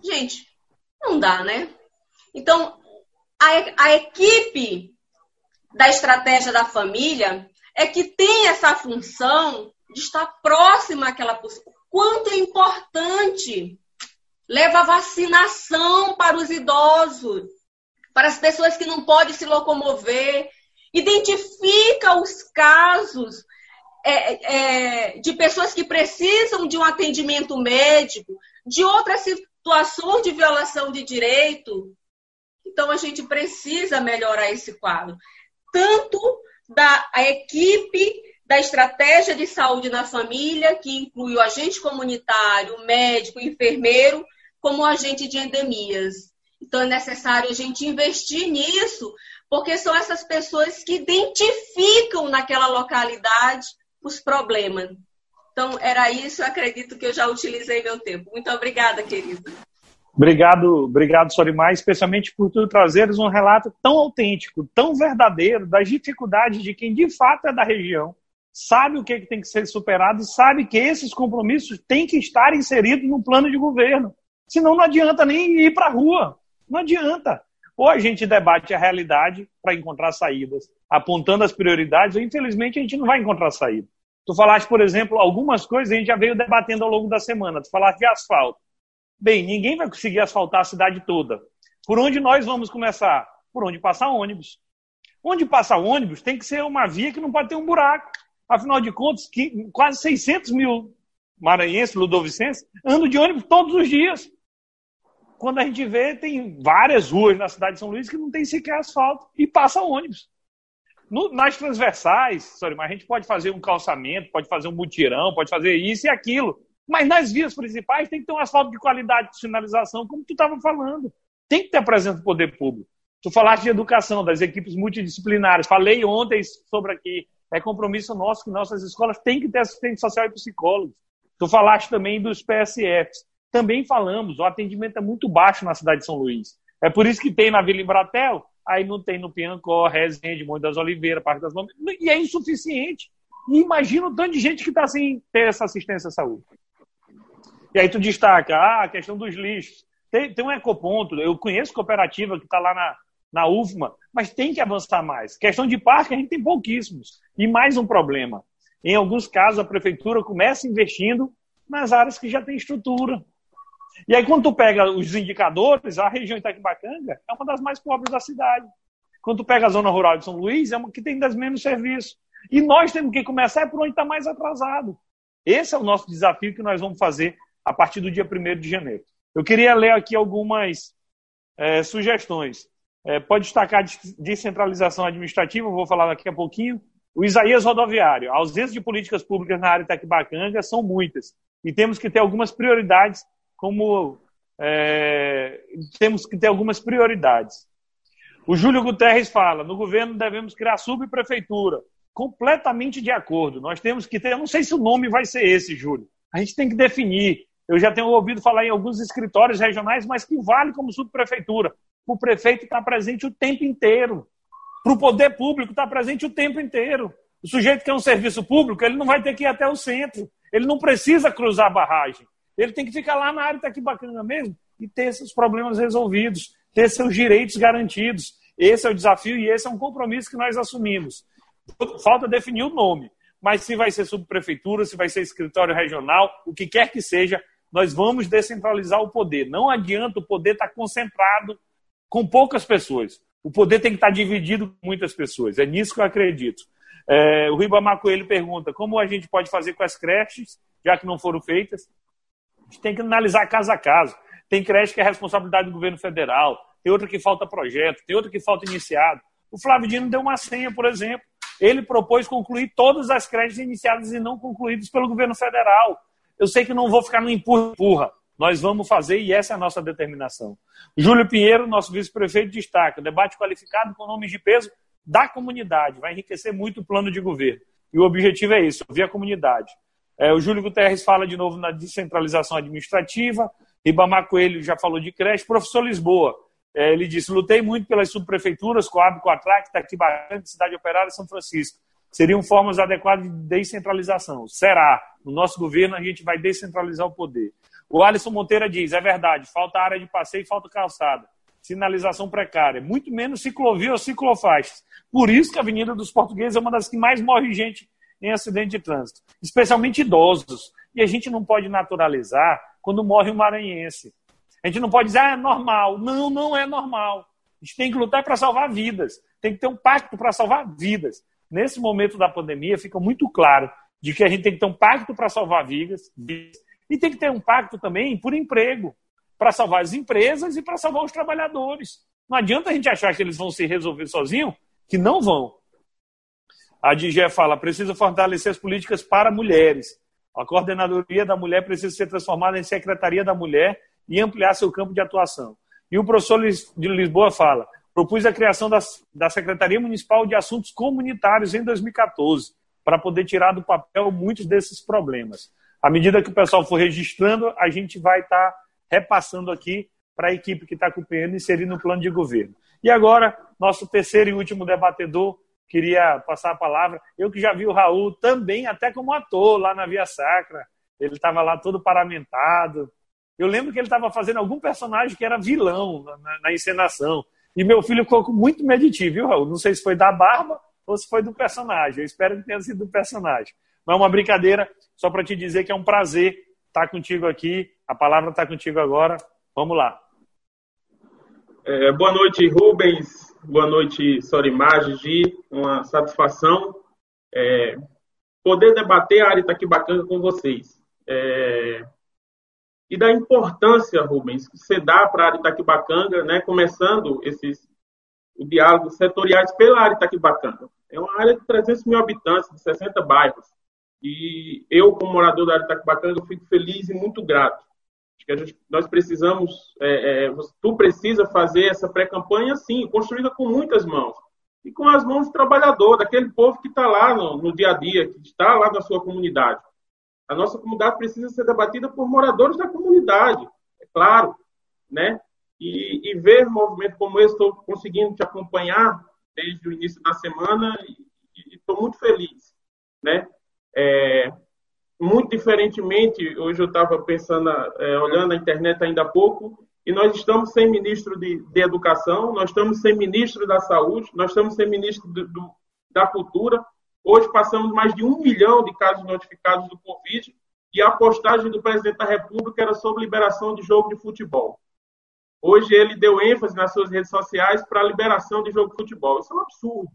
Gente, não dá, né? Então, a, a equipe da estratégia da família é que tem essa função de estar próxima àquela Quanto é importante leva a vacinação para os idosos, para as pessoas que não podem se locomover, identifica os casos é, é, de pessoas que precisam de um atendimento médico, de outras situações de violação de direito. Então, a gente precisa melhorar esse quadro. Tanto da equipe da estratégia de saúde na família, que inclui o agente comunitário, o médico, o enfermeiro, como o agente de endemias. Então, é necessário a gente investir nisso, porque são essas pessoas que identificam naquela localidade os problemas. Então, era isso, acredito que eu já utilizei meu tempo. Muito obrigada, querida. Obrigado, obrigado, Sorimar, especialmente por tu trazeres um relato tão autêntico, tão verdadeiro, das dificuldades de quem de fato é da região, sabe o que, que tem que ser superado e sabe que esses compromissos têm que estar inseridos no plano de governo. Senão não adianta nem ir para a rua. Não adianta. Ou a gente debate a realidade para encontrar saídas, apontando as prioridades, ou infelizmente a gente não vai encontrar saída. Tu falaste, por exemplo, algumas coisas a gente já veio debatendo ao longo da semana. Tu falaste de asfalto. Bem, ninguém vai conseguir asfaltar a cidade toda. Por onde nós vamos começar? Por onde passa ônibus. Onde passa ônibus tem que ser uma via que não pode ter um buraco. Afinal de contas, que quase 600 mil maranhenses, ludovicenses, andam de ônibus todos os dias. Quando a gente vê, tem várias ruas na cidade de São Luís que não tem sequer asfalto e passa ônibus. No, nas transversais, sorry, mas a gente pode fazer um calçamento, pode fazer um mutirão, pode fazer isso e aquilo. Mas nas vias principais tem que ter um asfalto de qualidade de sinalização, como tu estava falando. Tem que ter a presença do poder público. Tu falaste de educação, das equipes multidisciplinares. Falei ontem sobre aqui é compromisso nosso que nossas escolas têm que ter assistente social e psicólogos. Tu falaste também dos PSFs. Também falamos, o atendimento é muito baixo na cidade de São Luís. É por isso que tem na Vila Embratel, aí não tem no Piancó, Resende, Monte das Oliveiras, Parque das Lomas, e é insuficiente. E imagina o tanto de gente que está sem ter essa assistência à saúde. E aí tu destaca ah, a questão dos lixos. Tem, tem um ecoponto, eu conheço cooperativa que está lá na, na UFMA, mas tem que avançar mais. Questão de parque, a gente tem pouquíssimos. E mais um problema. Em alguns casos, a prefeitura começa investindo nas áreas que já tem estrutura. E aí, quando tu pega os indicadores, a região Itaquibacanga é uma das mais pobres da cidade. Quando tu pega a zona rural de São Luís, é uma que tem das menos serviços. E nós temos que começar por onde está mais atrasado. Esse é o nosso desafio que nós vamos fazer a partir do dia 1 de janeiro. Eu queria ler aqui algumas é, sugestões. É, pode destacar descentralização administrativa, vou falar daqui a pouquinho. O Isaías Rodoviário. A ausência de políticas públicas na área Itaquibacanga são muitas. E temos que ter algumas prioridades, como é, temos que ter algumas prioridades. O Júlio Guterres fala: no governo devemos criar subprefeitura. Completamente de acordo. Nós temos que ter, eu não sei se o nome vai ser esse, Júlio. A gente tem que definir. Eu já tenho ouvido falar em alguns escritórios regionais, mas que vale como subprefeitura para o prefeito estar presente o tempo inteiro, para o poder público estar presente o tempo inteiro. O sujeito que é um serviço público, ele não vai ter que ir até o centro. Ele não precisa cruzar a barragem. Ele tem que ficar lá na área Itaquibacanga mesmo e ter seus problemas resolvidos, ter seus direitos garantidos. Esse é o desafio e esse é um compromisso que nós assumimos. Falta definir o nome, mas se vai ser subprefeitura, se vai ser escritório regional, o que quer que seja, nós vamos descentralizar o poder. Não adianta o poder estar concentrado com poucas pessoas. O poder tem que estar dividido com muitas pessoas. É nisso que eu acredito. É, o Ribamar Coelho pergunta como a gente pode fazer com as creches, já que não foram feitas. A gente tem que analisar caso a caso. Tem creche que é responsabilidade do governo federal, tem outra que falta projeto, tem outra que falta iniciado. O Flávio Dino deu uma senha, por exemplo. Ele propôs concluir todas as creches iniciadas e não concluídas pelo governo federal. Eu sei que não vou ficar no empurra-empurra. Nós vamos fazer e essa é a nossa determinação. Júlio Pinheiro, nosso vice-prefeito, destaca: debate qualificado com nomes de peso da comunidade. Vai enriquecer muito o plano de governo. E o objetivo é esse: ouvir a comunidade. É, o Júlio Guterres fala de novo na descentralização administrativa. Ribamar Coelho já falou de creche. Professor Lisboa, é, ele disse: lutei muito pelas subprefeituras, Coab, Coatrac, Taquibacanga, Cidade Operária São Francisco. Seriam formas adequadas de descentralização. Será. No nosso governo, a gente vai descentralizar o poder. O Alisson Monteira diz: é verdade, falta área de passeio e falta calçada. Sinalização precária. Muito menos ciclovia ou ciclofaixas. Por isso que a Avenida dos Portugueses é uma das que mais morre gente em acidente de trânsito, especialmente idosos. E a gente não pode naturalizar quando morre um maranhense. A gente não pode dizer, ah, é normal. Não, não é normal. A gente tem que lutar para salvar vidas. Tem que ter um pacto para salvar vidas. Nesse momento da pandemia, fica muito claro de que a gente tem que ter um pacto para salvar vidas e tem que ter um pacto também por emprego, para salvar as empresas e para salvar os trabalhadores. Não adianta a gente achar que eles vão se resolver sozinhos, que não vão. A DGE fala, precisa fortalecer as políticas para mulheres. A coordenadoria da mulher precisa ser transformada em secretaria da mulher e ampliar seu campo de atuação. E o professor de Lisboa fala: propus a criação da Secretaria Municipal de Assuntos Comunitários em 2014, para poder tirar do papel muitos desses problemas. À medida que o pessoal for registrando, a gente vai estar tá repassando aqui para a equipe que está acompanhando inserir no plano de governo. E agora, nosso terceiro e último debatedor, queria passar a palavra. Eu que já vi o Raul também, até como ator, lá na Via Sacra. Ele estava lá todo paramentado, eu lembro que ele estava fazendo algum personagem que era vilão na, na, encenação. E meu filho ficou muito meditivo, viu, Raul? Não sei se foi da barba ou se foi do personagem. Eu espero que tenha sido do personagem. Mas é uma brincadeira, só para te dizer que é um prazer estar contigo aqui. A palavra está contigo agora. Vamos lá. É, boa noite, Rubens. Boa noite, Sorimar, Gigi. Uma satisfação é, poder debater a área Itaquibacanga com vocês. É, e da importância, Rubens, que você dá para a área Itaquibacanga, né, começando esses diálogos setoriais pela área Itaquibacanga. É uma área de 300 mil habitantes, de 60 bairros. E eu, como morador da área Itaquibacanga, fico feliz e muito grato. Acho que gente, nós precisamos, é, é, tu precisa fazer essa pré-campanha, sim, construída com muitas mãos. E com as mãos do trabalhador, daquele povo que está lá no, no dia a dia, que está lá na sua comunidade. A nossa comunidade precisa ser debatida por moradores da comunidade, é claro, né? E, e ver movimento como esse, estou conseguindo te acompanhar desde o início da semana e estou muito feliz, né? É, muito diferentemente, hoje eu estava pensando, é, olhando a internet ainda há pouco, e nós estamos sem ministro de, de Educação, nós estamos sem ministro da Saúde, nós estamos sem ministro do, do, da Cultura, Hoje passamos mais de um milhão de casos notificados do Covid e a postagem do presidente da República era sobre liberação de jogo de futebol. Hoje ele deu ênfase nas suas redes sociais para a liberação de jogo de futebol. Isso é um absurdo.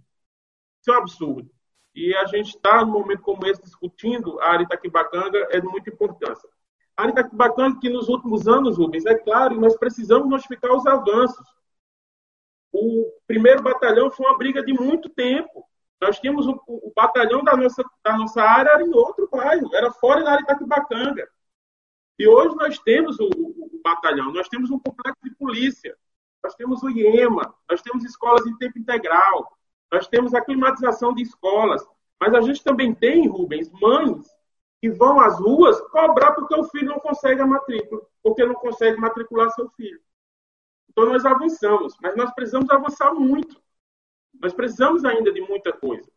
Isso é um absurdo. E a gente está, num momento como esse, discutindo a área Itaquibacanga, é de muita importância. A área Itaquibacanga, que nos últimos anos, Rubens, é claro, nós precisamos notificar os avanços. O primeiro batalhão foi uma briga de muito tempo. Nós tínhamos o, o, batalhão da nossa, da nossa área era em outro bairro, era fora da área Itaquibacanga. E hoje nós temos o, o, o, batalhão, nós temos um complexo de polícia, nós temos o IEMA, nós temos escolas em tempo integral, nós temos a climatização de escolas, mas a gente também tem, Rubens, mães que vão às ruas cobrar porque o filho não consegue a matrícula, porque não consegue matricular seu filho. Então nós avançamos, mas nós precisamos avançar muito. Nós precisamos ainda de muita coisa.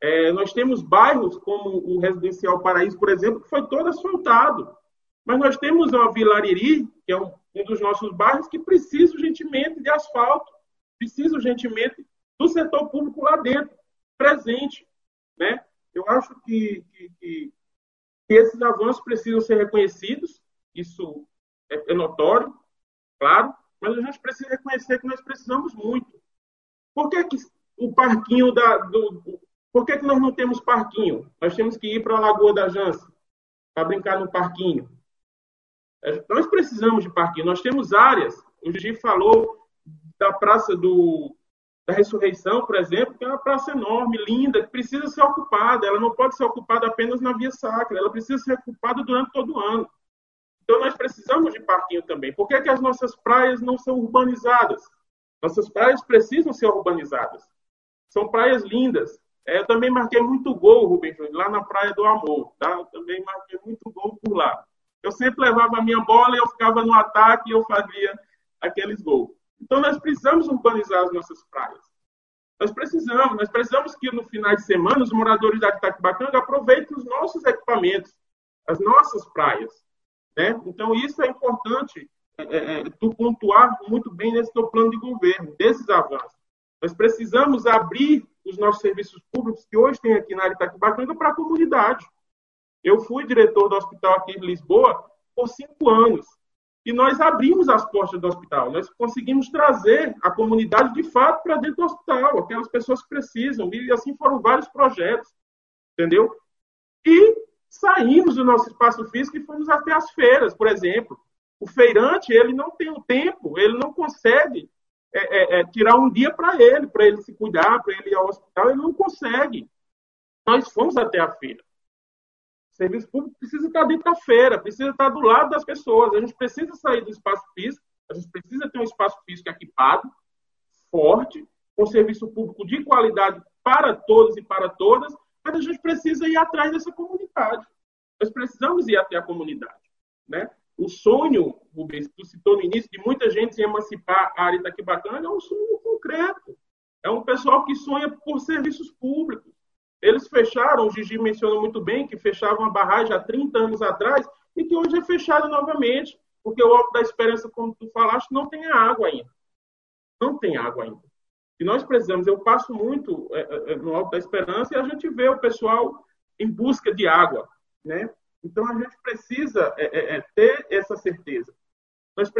É, nós temos bairros como o Residencial Paraíso, por exemplo, que foi todo asfaltado. Mas nós temos a Vila Ariri, que é um, um dos nossos bairros, que precisa urgentemente de asfalto, precisa urgentemente do setor público lá dentro, presente. Né? Eu acho que, que, que, esses avanços precisam ser reconhecidos, isso é, é notório, claro, mas a gente precisa reconhecer que nós precisamos muito. Por que, que o parquinho da. Do, por que, que nós não temos parquinho? Nós temos que ir para a Lagoa da Jança para brincar no parquinho. É, nós precisamos de parquinho. Nós temos áreas. O Gigi falou da Praça do, da Ressurreição, por exemplo, que é uma praça enorme, linda, que precisa ser ocupada. Ela não pode ser ocupada apenas na via sacra, ela precisa ser ocupada durante todo o ano. Então, nós precisamos de parquinho também. Por que, que as nossas praias não são urbanizadas? Nossas praias precisam ser urbanizadas. São praias lindas. É, eu também marquei muito gol, Rubens, lá na Praia do Amor. Tá? Eu também marquei muito gol por lá. Eu sempre levava a minha bola e eu ficava no ataque e eu fazia aqueles gols. Então, nós precisamos urbanizar as nossas praias. Nós precisamos, nós precisamos que no final de semana os moradores da Itaquibacanga aproveitem os nossos equipamentos, as nossas praias. Né? Então, isso é importante é, é, é, tu pontuar muito bem nesse teu plano de governo, desses avanços. Nós precisamos abrir os nossos serviços públicos que hoje tem aqui na área Itaquibacanga para a comunidade. Eu fui diretor do hospital aqui em Lisboa por cinco anos. E nós abrimos as portas do hospital. Nós conseguimos trazer a comunidade de fato para dentro do hospital, aquelas pessoas que precisam. E assim foram vários projetos. Entendeu? E saímos do nosso espaço físico e fomos até as feiras, por exemplo. O feirante, ele não tem o tempo, ele não consegue é, é, é, tirar um dia para ele, para ele se cuidar, para ele ir ao hospital, ele não consegue. Nós fomos até a feira. Serviço público precisa estar dentro da feira, precisa estar do lado das pessoas. A gente precisa sair do espaço físico, a gente precisa ter um espaço físico equipado, forte, com serviço público de qualidade para todos e para todas, mas a gente precisa ir atrás dessa comunidade. Nós precisamos ir até a comunidade. Né? O sonho, Rubens, que tu citou no início, de muita gente se emancipar a área Itaquibacanga, é um sonho concreto. É um pessoal que sonha por serviços públicos. Eles fecharam, o Gigi mencionou muito bem, que fechavam a barragem há 30 anos atrás e que hoje é fechada novamente, porque o Alto da Esperança, como tu falaste, não tem água ainda. Não tem água ainda. E nós precisamos, eu passo muito é, é, é, no Alto da Esperança e a gente vê o pessoal em busca de água, né? Então a gente precisa é, é, é ter essa certeza. Nós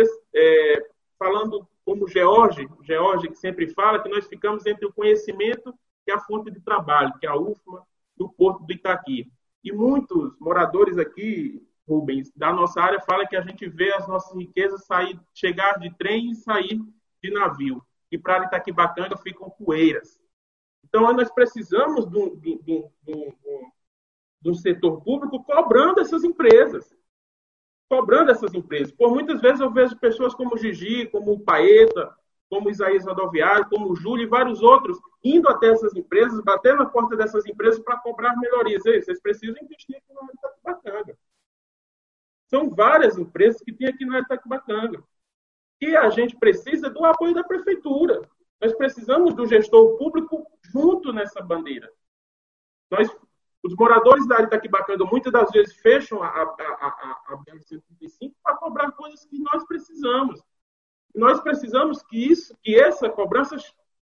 falando como George, George que sempre fala que nós ficamos entre o conhecimento e a fonte de trabalho, que é a UFMA do Porto do Itaqui. E muitos moradores aqui, Rubens, da nossa área, falam que a gente vê as nossas riquezas sair, chegar de trem e sair de navio e para Itaquibacanga ficam poeiras. Então, nós precisamos de um, de, de, de, de um setor público cobrando essas empresas. Cobrando essas empresas. Por muitas vezes eu vejo pessoas como o Gigi, como o Paeta, como Isaías Rodoviário, como Júlio e vários outros, indo até essas empresas, batendo na porta dessas empresas para cobrar melhorias. Ei, vocês precisam investir aqui no Itaquibacanga. São várias empresas que tem aqui no Itaquibacanga. E a gente precisa do apoio da prefeitura. Nós precisamos do gestor público junto nessa bandeira. Nós, os moradores da área Itaquibacanga muitas das vezes fecham a BR-135 para cobrar coisas que nós precisamos. Nós precisamos que isso, que essa cobrança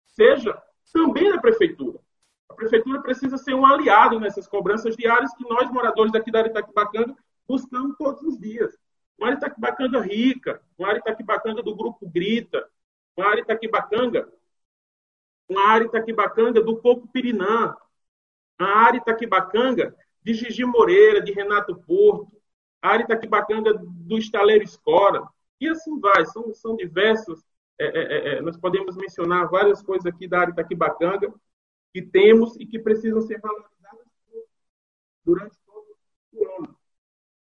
seja também da prefeitura. A prefeitura precisa ser um aliado nessas cobranças diárias que nós, moradores daqui da Itaquibacanga, buscamos todos os dias uma Itaquibacanga rica, uma Itaquibacanga do Grupo Grita, uma Itaquibacanga, uma Itaquibacanga do Coco Pirinã, uma área Itaquibacanga de Gigi Moreira, de Renato Porto, a área Itaquibacanga do Estaleiro Escora, e assim vai, são, são diversos, é, é, é, é, nós podemos mencionar várias coisas aqui da área Itaquibacanga que temos e que precisam ser valorizadas durante todo o ano.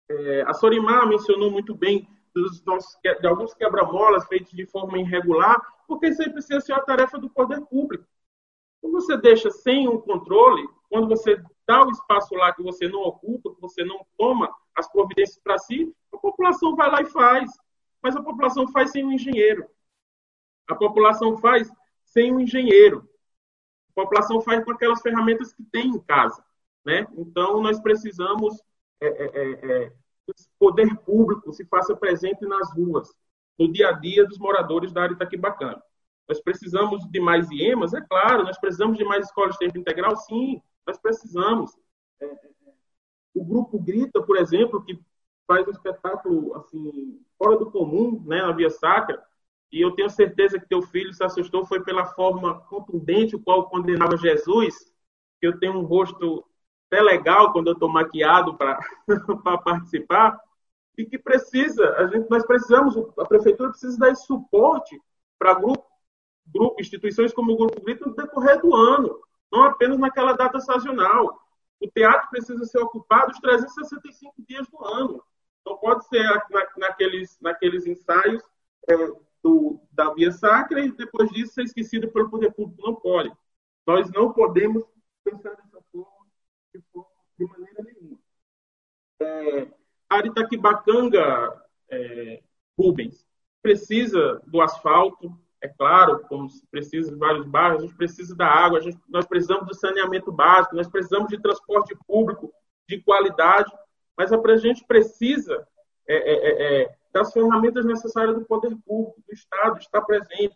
É, a Sorimar mencionou muito bem dos nossos, de alguns quebra-molas feitos de forma irregular, porque isso aí precisa ser uma tarefa do poder público. Quando você deixa sem um controle, quando você dá o espaço lá que você não ocupa, que você não toma as providências para si, a população vai lá e faz. Mas a população faz sem um engenheiro. A população faz sem um engenheiro. A população faz com aquelas ferramentas que tem em casa. Né? Então, nós precisamos é, é, é, que o poder público se faça presente nas ruas, no dia a dia dos moradores da área Itaquibacana. Nós precisamos de mais IEMAs? É claro. Nós precisamos de mais escolas de tempo integral? Sim, nós precisamos. É, é, é. o Grupo Grita, por exemplo, que faz um espetáculo assim fora do comum né, na Via Sacra, e eu tenho certeza que teu filho se assustou foi pela forma contundente o qual condenava Jesus, que eu tenho um rosto até legal quando eu estou maquiado para participar, e que precisa, a gente, nós precisamos, a prefeitura precisa dar esse suporte para grupo, grupo, instituições como o Grupo Grito no decorrer do ano, não apenas naquela data sazonal. O teatro precisa ser ocupado os 365 dias do ano. Não pode ser na, naqueles, naqueles ensaios é, do, da Via Sacra e depois disso ser esquecido pelo poder público. Não pode. Nós não podemos pensar dessa forma de, de maneira nenhuma. É, Aritaquibacanga, é, Rubens, precisa do asfalto, é claro, como precisa de vários bairros, a gente precisa da água, gente, nós precisamos do saneamento básico, nós precisamos de transporte público de qualidade, mas a gente precisa é, é, é, é, das ferramentas necessárias do poder público, do Estado, está presente,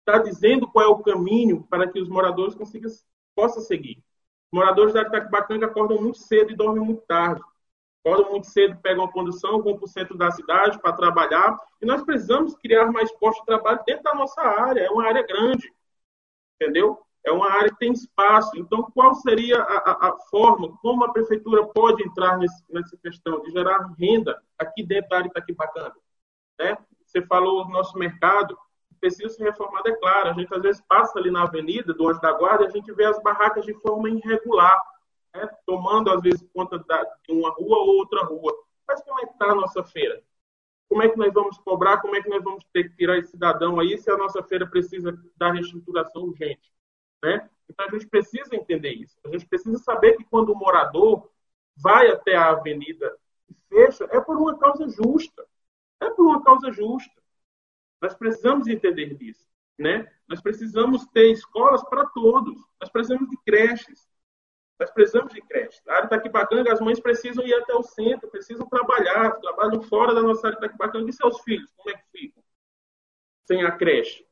está dizendo qual é o caminho para que os moradores consigam, possam seguir. Os moradores da Itaquibacanga acordam muito cedo e dormem muito tarde. Acordam muito cedo, pegam a condução, vão para o centro da cidade para trabalhar. E nós precisamos criar mais postos de trabalho dentro da nossa área. É uma área grande, entendeu? É uma área que tem espaço. Então, qual seria a, a, a forma, como a prefeitura pode entrar nesse, nessa questão de gerar renda aqui dentro da área Itaquibacanga? Né? Você falou do nosso mercado, precisa ser reformado, é claro. A gente às vezes passa ali na avenida do Anjo da Guarda e a gente vê as barracas de forma irregular, né? tomando às vezes conta de uma rua ou outra rua. Mas como é que está a nossa feira? Como é que nós vamos cobrar? Como é que nós vamos ter que tirar esse cidadão aí se a nossa feira precisa da reestruturação urgente? Né? Então a gente precisa entender isso. A gente precisa saber que quando o morador vai até a avenida e fecha, é por uma causa justa. É por uma causa justa. Nós precisamos entender disso. Né? Nós precisamos ter escolas para todos. Nós precisamos de creches. Nós precisamos de creches. A área Itaquibacanga, as mães precisam ir até o centro, precisam trabalhar, trabalham fora da nossa área Itaquibacanga. E seus filhos, como é que ficam? Sem a creche.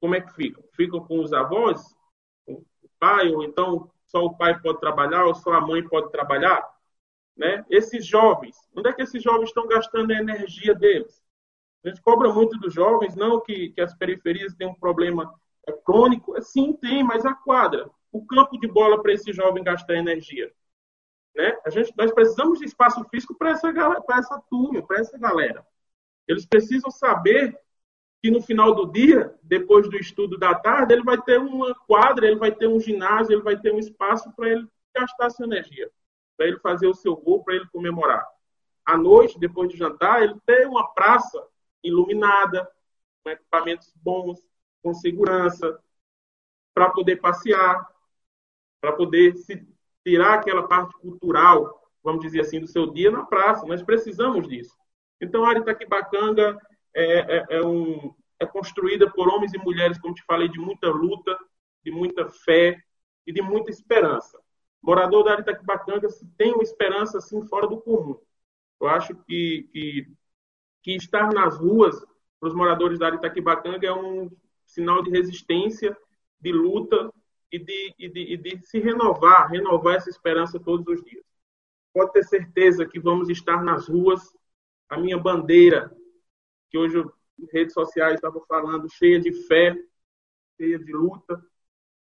Como é que ficam? Ficam com os avós? O pai? Ou então só o pai pode trabalhar ou só a mãe pode trabalhar? Né? Esses jovens, onde é que esses jovens estão gastando a energia deles? A gente cobra muito dos jovens, não que, que as periferias têm um problema crônico. Sim, tem, mas a quadra, o campo de bola para esse jovem gastar energia. Né? A gente, nós precisamos de espaço físico para essa, essa turma, para essa galera. Eles precisam saber que no final do dia, depois do estudo da tarde, ele vai ter uma quadra, ele vai ter um ginásio, ele vai ter um espaço para ele gastar sua energia, para ele fazer o seu gol, para ele comemorar. À noite, depois de jantar, ele tem uma praça iluminada, com equipamentos bons, com segurança, para poder passear, para poder se tirar aquela parte cultural, vamos dizer assim, do seu dia na praça. Nós precisamos disso. Então, a área Itaquibacanga é, é, é, um, é construída por homens e mulheres, como te falei, de muita luta, de muita fé e de muita esperança. Morador da Itaquibacanga tem uma esperança assim fora do comum. Eu acho que, que que estar nas ruas para os moradores da Itaquibacanga é um sinal de resistência, de luta e de, e de, e de se renovar, renovar essa esperança todos os dias. Pode ter certeza que vamos estar nas ruas. A minha bandeira, que hoje redes sociais estavam falando, cheia de fé, cheia de luta,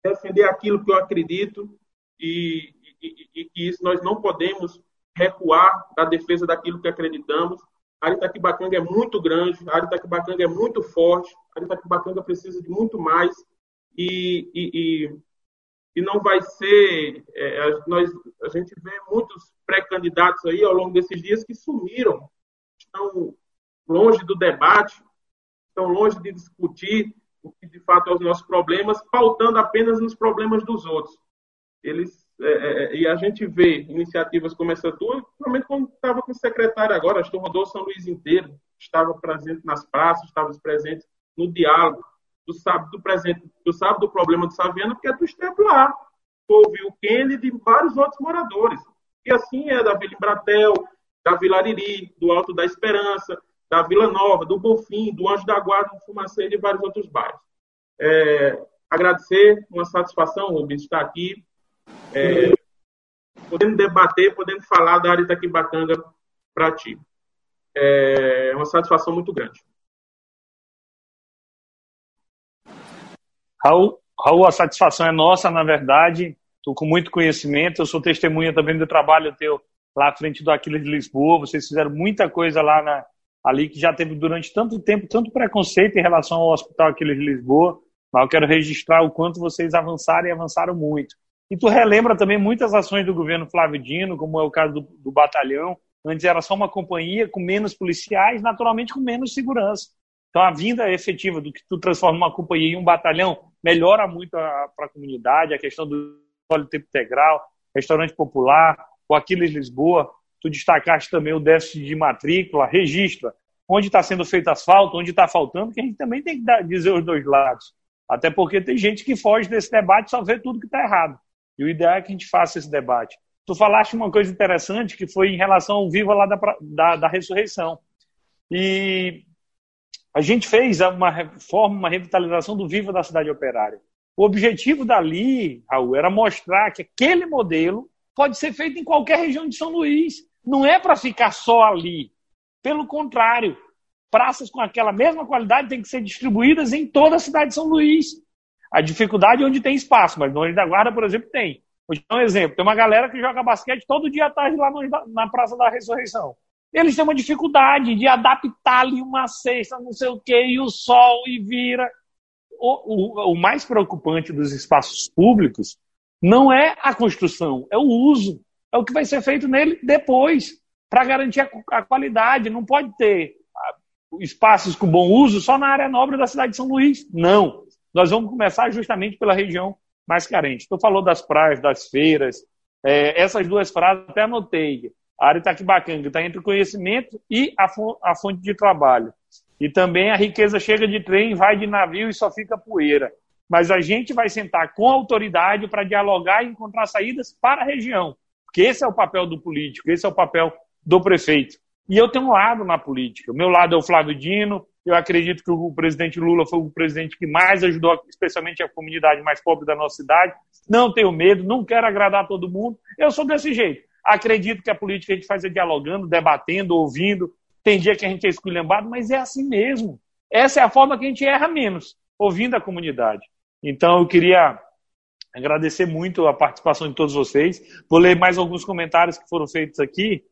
defender aquilo que eu acredito e, e, que isso nós não podemos recuar da defesa daquilo que acreditamos a Itaquibacanga é muito grande, a Itaquibacanga é muito forte, a Itaquibacanga precisa de muito mais e, e, e, e não vai ser. É, nós, a gente vê muitos pré-candidatos aí ao longo desses dias que sumiram, estão longe do debate, estão longe de discutir o que de fato é os nossos problemas, pautando apenas nos problemas dos outros. Eles é, é, é, e a gente vê iniciativas como essa tua, principalmente quando estava com o secretário agora, que rodou São Luís inteiro, estava presente nas praças, estava presente no diálogo. tu sabe do presente, tu sabe do problema do Saviana porque tu esteve lá. Tu ouviu o Kennedy e vários outros moradores. E assim é da Vila Embratel, da Vila Ariri, do Alto da Esperança, da Vila Nova, do Bonfim, do Anjo da Guarda, do Fumaceiro e vários outros bairros. É, agradecer, uma satisfação, Rubens, estar aqui, é, podendo debater, podendo falar da área Itaquibacanga para ti. É uma satisfação muito grande. Raul, Raul, a satisfação é nossa, na verdade. Estou com muito conhecimento. Eu sou testemunha também do trabalho teu lá à frente do Aquiles de Lisboa. Vocês fizeram muita coisa lá na, ali que já teve durante tanto tempo, tanto preconceito em relação ao Hospital Aquiles de Lisboa. Mas eu quero registrar o quanto vocês avançaram e avançaram muito. E tu relembra também muitas ações do governo Flávio Dino, como é o caso do, do batalhão. Antes era só uma companhia com menos policiais, naturalmente com menos segurança. Então a vinda efetiva do que tu transforma uma companhia em um batalhão melhora muito para a comunidade, a questão do tempo integral, restaurante popular, o Aquiles Lisboa, tu destacaste também o déficit de matrícula, registra onde está sendo feito asfalto, onde está faltando, que a gente também tem que dar, dizer os dois lados. Até porque tem gente que foge desse debate só vê tudo que está errado. E o ideal é que a gente faça esse debate. Tu falaste uma coisa interessante que foi em relação ao Viva lá da, da, da ressurreição. E a gente fez uma reforma, uma revitalização do Viva da Cidade Operária. O objetivo dali, Raul, era mostrar que aquele modelo pode ser feito em qualquer região de São Luís. Não é para ficar só ali. Pelo contrário, praças com aquela mesma qualidade têm que ser distribuídas em toda a cidade de São Luís. A dificuldade é onde tem espaço, mas no Anjo da Guarda, por exemplo, tem. Vou dar um exemplo. Tem uma galera que joga basquete todo dia à tarde lá na Praça da Ressurreição. Eles têm uma dificuldade de adaptar ali uma cesta, não sei o quê, e o sol, e vira. O, o, o mais preocupante dos espaços públicos não é a construção, é o uso. É o que vai ser feito nele depois, para garantir a, qualidade. Não pode ter espaços com bom uso só na área nobre da cidade de São Luís. Não. Nós vamos começar justamente pela região mais carente. Tu falou das praias, das feiras. É, essas duas frases até anotei. A área Itaquibacanga está entre o conhecimento e a, a fonte de trabalho. E também a riqueza chega de trem, vai de navio e só fica poeira mas a gente vai sentar com autoridade para dialogar e encontrar saídas para a região. Porque esse é o papel do político, esse é o papel do prefeito. E eu tenho um lado na política. O meu lado é o Flávio Dino. Eu acredito que o presidente Lula foi o presidente que mais ajudou, especialmente a comunidade mais pobre da nossa cidade. Não tenho medo, não quero agradar todo mundo. Eu sou desse jeito. Acredito que a política a gente faz é dialogando, debatendo, ouvindo. Tem dia que a gente é esculhambado, mas é assim mesmo. Essa é a forma que a gente erra menos, ouvindo a comunidade. Então, eu queria agradecer muito a participação de todos vocês. Vou ler mais alguns comentários que foram feitos aqui.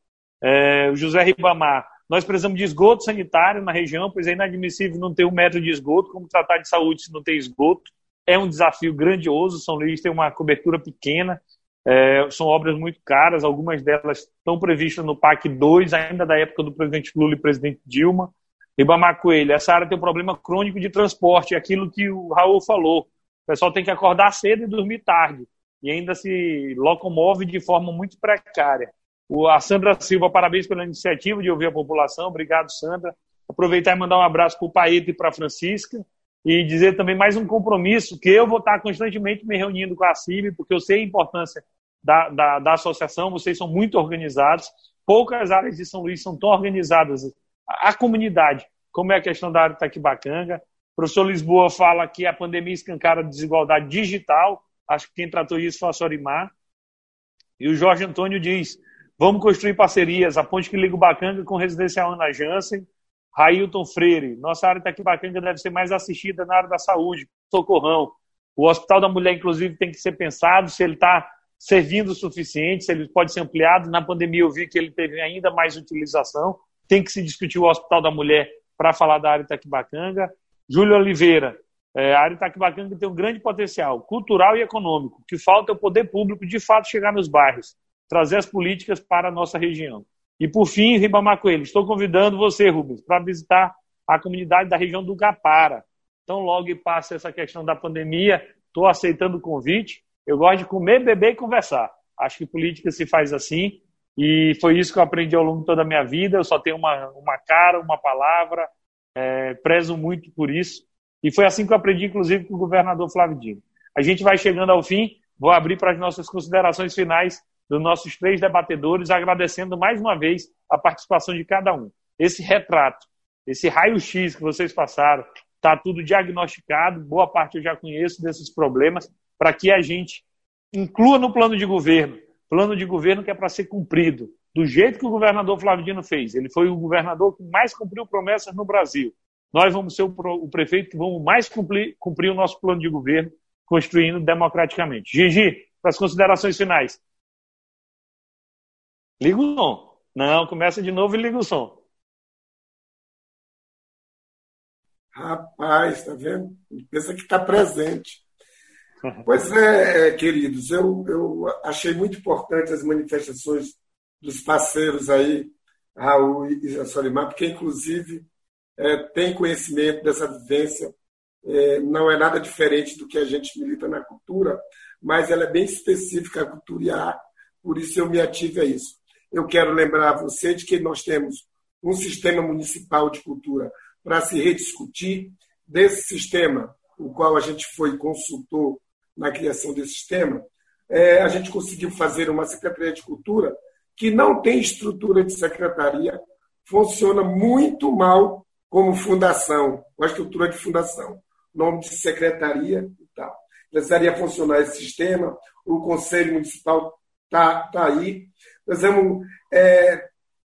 É, José Ribamar. Nós precisamos de esgoto sanitário na região, pois é inadmissível não ter um metro de esgoto. Como tratar de saúde se não tem esgoto? É um desafio grandioso. São Luís tem uma cobertura pequena. É, são obras muito caras, algumas delas estão previstas no PAC 2, ainda da época do presidente Lula e presidente Dilma. Ribamar Coelho, essa área tem um problema crônico de transporte, é aquilo que o Raul falou pessoal tem que acordar cedo e dormir tarde. E ainda se locomove de forma muito precária. O, a Sandra Silva, parabéns pela iniciativa de ouvir a população. Obrigado, Sandra. Aproveitar e mandar um abraço para o Paeta e para a Francisca. E dizer também mais um compromisso que eu vou estar constantemente me reunindo com a CIB, porque eu sei a importância da, da, da associação, vocês são muito organizados. Poucas áreas de São Luís são tão organizadas. A, a comunidade, como é a questão da área de Taquibacanga, o professor Lisboa fala que a pandemia escancara a desigualdade digital. Acho que quem tratou isso foi a Sorimar. E o Jorge Antônio diz: vamos construir parcerias. A ponte que liga o Bacanga com o residencial Ana Jansen. Railton Freire. Nossa área aqui Bacanga deve ser mais assistida na área da saúde. Socorrão. O Hospital da Mulher, inclusive, tem que ser pensado se ele está servindo o suficiente, se ele pode ser ampliado. Na pandemia eu vi que ele teve ainda mais utilização. Tem que se discutir o Hospital da Mulher para falar da área Itaquibacanga. Júlio Oliveira, é, a área Itaquibacanga tem um grande potencial cultural e econômico. O que falta é o poder público de fato chegar nos bairros, trazer as políticas para a nossa região. E por fim, Ribamar Coelho, estou convidando você, Rubens, para visitar a comunidade da região do Gapara. Então, logo passa essa questão da pandemia, estou aceitando o convite. Eu gosto de comer, beber e conversar. Acho que política se faz assim. E foi isso que eu aprendi ao longo de toda a minha vida. Eu só tenho uma, uma cara, uma palavra, é, prezo muito por isso. E foi assim que eu aprendi, inclusive, com o governador Flávio Dino. A gente vai chegando ao fim, vou abrir para as nossas considerações finais dos nossos três debatedores, agradecendo mais uma vez a participação de cada um. Esse retrato, esse raio-x que vocês passaram, está tudo diagnosticado, boa parte eu já conheço desses problemas, para que a gente inclua no plano de governo, plano de governo que é para ser cumprido, do jeito que o governador Flávio Dino fez. Ele foi o governador que mais cumpriu promessas no Brasil. Nós vamos ser o prefeito que vamos mais cumprir, cumprir o nosso plano de governo, construindo democraticamente. Gigi, para as considerações finais. Liga o som. Não, começa de novo e liga o som. Rapaz, tá vendo? Pensa que está presente. Pois é, é, queridos, eu, eu achei muito importante as manifestações dos parceiros aí, Raul e Solimar, porque, inclusive, é, tem conhecimento dessa vivência, é, não é nada diferente do que a gente milita na cultura, mas ela é bem específica, a cultura e a arte, por isso eu me ativo a isso. Eu quero lembrar a você de que nós temos um sistema municipal de cultura para se rediscutir. Desse sistema, o qual a gente foi consultor na criação desse sistema, é, a gente conseguiu fazer uma Secretaria de Cultura que não tem estrutura de secretaria, funciona muito mal como fundação, com a estrutura de fundação, nome de secretaria e tal. Precisaria funcionar esse sistema, o Conselho Municipal está tá aí. Nós vamos é,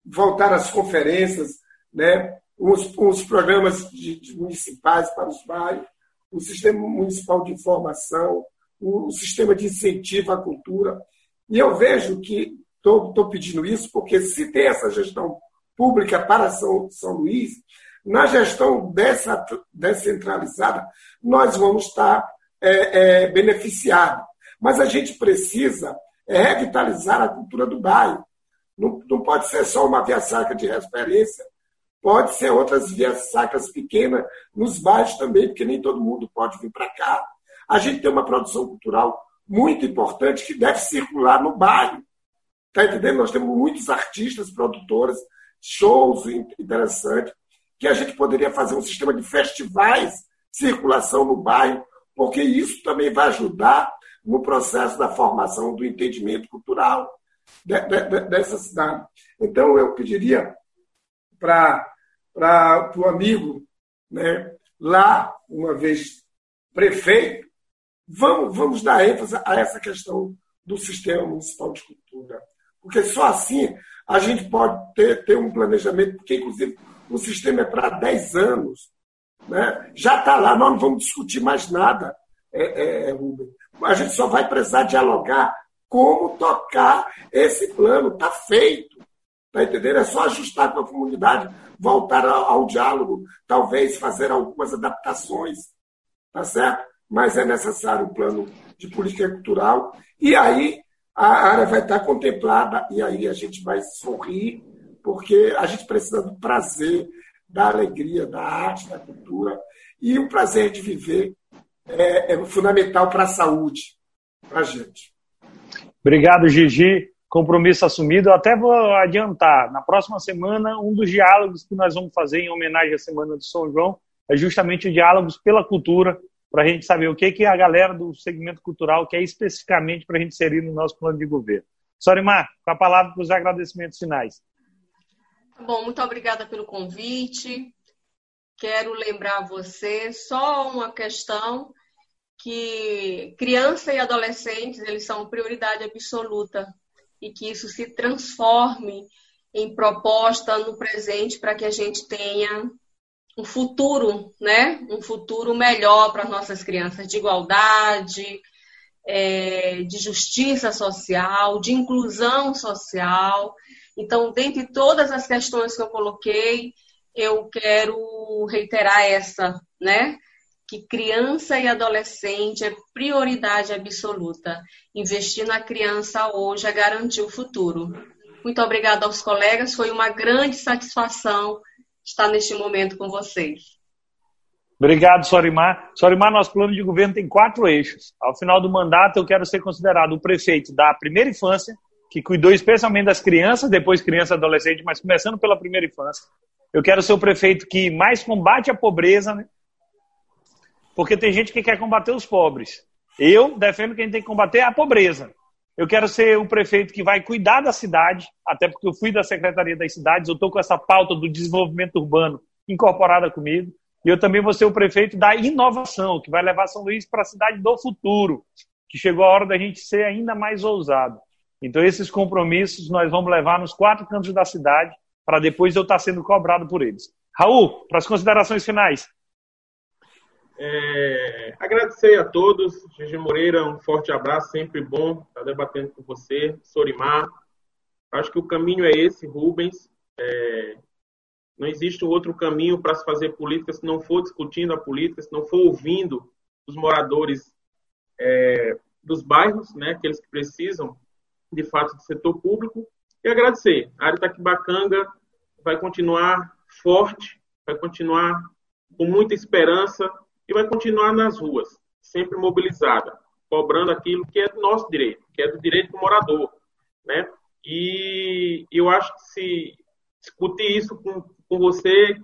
voltar às conferências, né? os, os programas de, de municipais para os bairros, o sistema municipal de informação, o, o sistema de incentivo à cultura. E eu vejo que estou pedindo isso porque se tem essa gestão pública para São, São Luís, na gestão dessa descentralizada, nós vamos estar é, é, beneficiados. Mas a gente precisa é, revitalizar a cultura do bairro. Não, não pode ser só uma via sacra de referência Pode ser outras vias sacras pequenas nos bairros também, porque nem todo mundo pode vir para cá. A gente tem uma produção cultural muito importante que deve circular no bairro. Está entendendo? Nós temos muitos artistas, produtores, shows interessantes, que a gente poderia fazer um sistema de festivais, circulação no bairro, porque isso também vai ajudar no processo da formação do entendimento cultural dessa cidade. Então, eu pediria para o amigo né, lá, uma vez prefeito, vamos, vamos dar ênfase a essa questão do sistema municipal de cultura. Porque só assim a gente pode ter, ter um planejamento, porque, inclusive, o sistema é para 10 anos. Né? Já está lá, nós não vamos discutir mais nada, é, é, Rubem. A gente só vai precisar dialogar como tocar esse plano. Está feito. Está entendendo? É só ajustar com a comunidade, voltar ao, ao, diálogo, talvez fazer algumas adaptações, tá certo? Mas é necessário um plano de política cultural e aí a área vai estar contemplada e aí a gente vai sorrir, porque a gente precisa do prazer, da alegria, da arte, da cultura e o prazer de viver é, é fundamental para a saúde, para a gente. Obrigado, Gigi compromisso assumido. Eu até vou adiantar, na próxima semana, um dos diálogos que nós vamos fazer em homenagem à Semana de São João é justamente o diálogos pela cultura, para a gente saber o que, que a galera do segmento cultural quer especificamente para a gente inserir no nosso plano de governo. Sorimar, com a palavra para os agradecimentos finais. Tá bom, muito obrigada pelo convite. Quero lembrar você só uma questão que criança e adolescentes eles são prioridade absoluta e que isso se transforme em proposta no presente para que a gente tenha um futuro, né? Um futuro melhor para nossas crianças, de igualdade, é, de justiça social, de inclusão social. Então, dentre todas as questões que eu coloquei, eu quero reiterar essa, né? que criança e adolescente é prioridade absoluta. Investir na criança hoje é garantir o futuro. Muito obrigada aos colegas, foi uma grande satisfação estar neste momento com vocês. Obrigado, Sorimar. Sorimar, nosso plano de governo tem quatro eixos. Ao final do mandato, eu quero ser considerado o prefeito da primeira infância, que cuidou especialmente das crianças, depois criança e adolescente, mas começando pela primeira infância. Eu quero ser o prefeito que mais combate a pobreza, né? porque tem gente que quer combater os pobres. Eu defendo que a gente tem que combater a pobreza. Eu quero ser o prefeito que vai cuidar da cidade, até porque eu fui da Secretaria das Cidades, eu estou com essa pauta do desenvolvimento urbano incorporada comigo. E eu também vou ser o prefeito da inovação, que vai levar São Luís para a cidade do futuro, que chegou a hora da gente ser ainda mais ousado. Então, esses compromissos nós vamos levar nos quatro cantos da cidade, para depois eu estar sendo cobrado por eles. Raul, para as considerações finais. É, agradecer a todos. Gigi Moreira, um forte abraço, sempre bom estar debatendo com você. Sorimar, acho que o caminho é esse, Rubens. É, não existe outro caminho para se fazer política se não for discutindo a política, se não for ouvindo os moradores é, dos bairros, né, aqueles que precisam de fato do setor público. E agradecer. A área Taquibacanga vai continuar forte, vai continuar com muita esperança vai continuar nas ruas, sempre mobilizada, cobrando aquilo que é do nosso direito, que é do direito do morador, né? E eu acho que se discutir isso com, com você,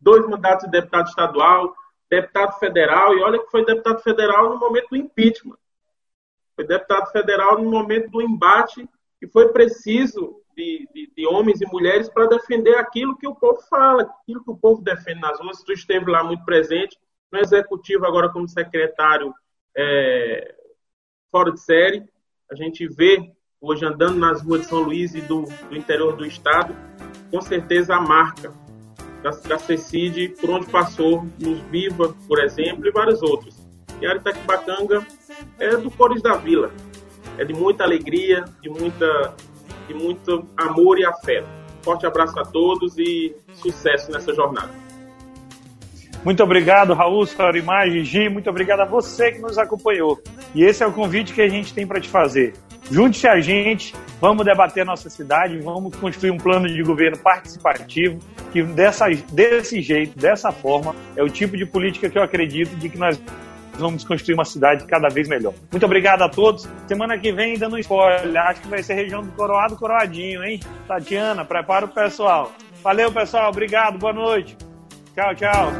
dois mandatos de deputado estadual, deputado federal, e olha que foi deputado federal no momento do impeachment. Foi deputado federal no momento do embate e foi preciso de, de, de homens e mulheres para defender aquilo que o povo fala, aquilo que o povo defende nas ruas. Tu esteve lá muito presente, no executivo agora como secretário é, fora de série. A gente vê hoje andando nas ruas de São Luís e do, do interior do estado, com certeza a marca da, da CECID por onde passou, nos Viva, por exemplo, e vários outros. E a Aritaquibacanga é do Cores da Vila. É de muita alegria, de, muita, de muito amor e afeto. Forte abraço a todos e sucesso nessa jornada. Muito obrigado, Raul, Sorimar, Gigi. Muito obrigado a você que nos acompanhou. E esse é o convite que a gente tem para te fazer. Junte-se a gente, vamos debater a nossa cidade, vamos construir um plano de governo participativo, que dessa, desse jeito, dessa forma, é o tipo de política que eu acredito de que nós vamos construir uma cidade cada vez melhor. Muito obrigado a todos. Semana que vem, dando um spoiler, acho que vai ser região do Coroado, Coroadinho, hein? Tatiana, prepara o pessoal. Valeu, pessoal. Obrigado. Boa noite. Tchau, tchau.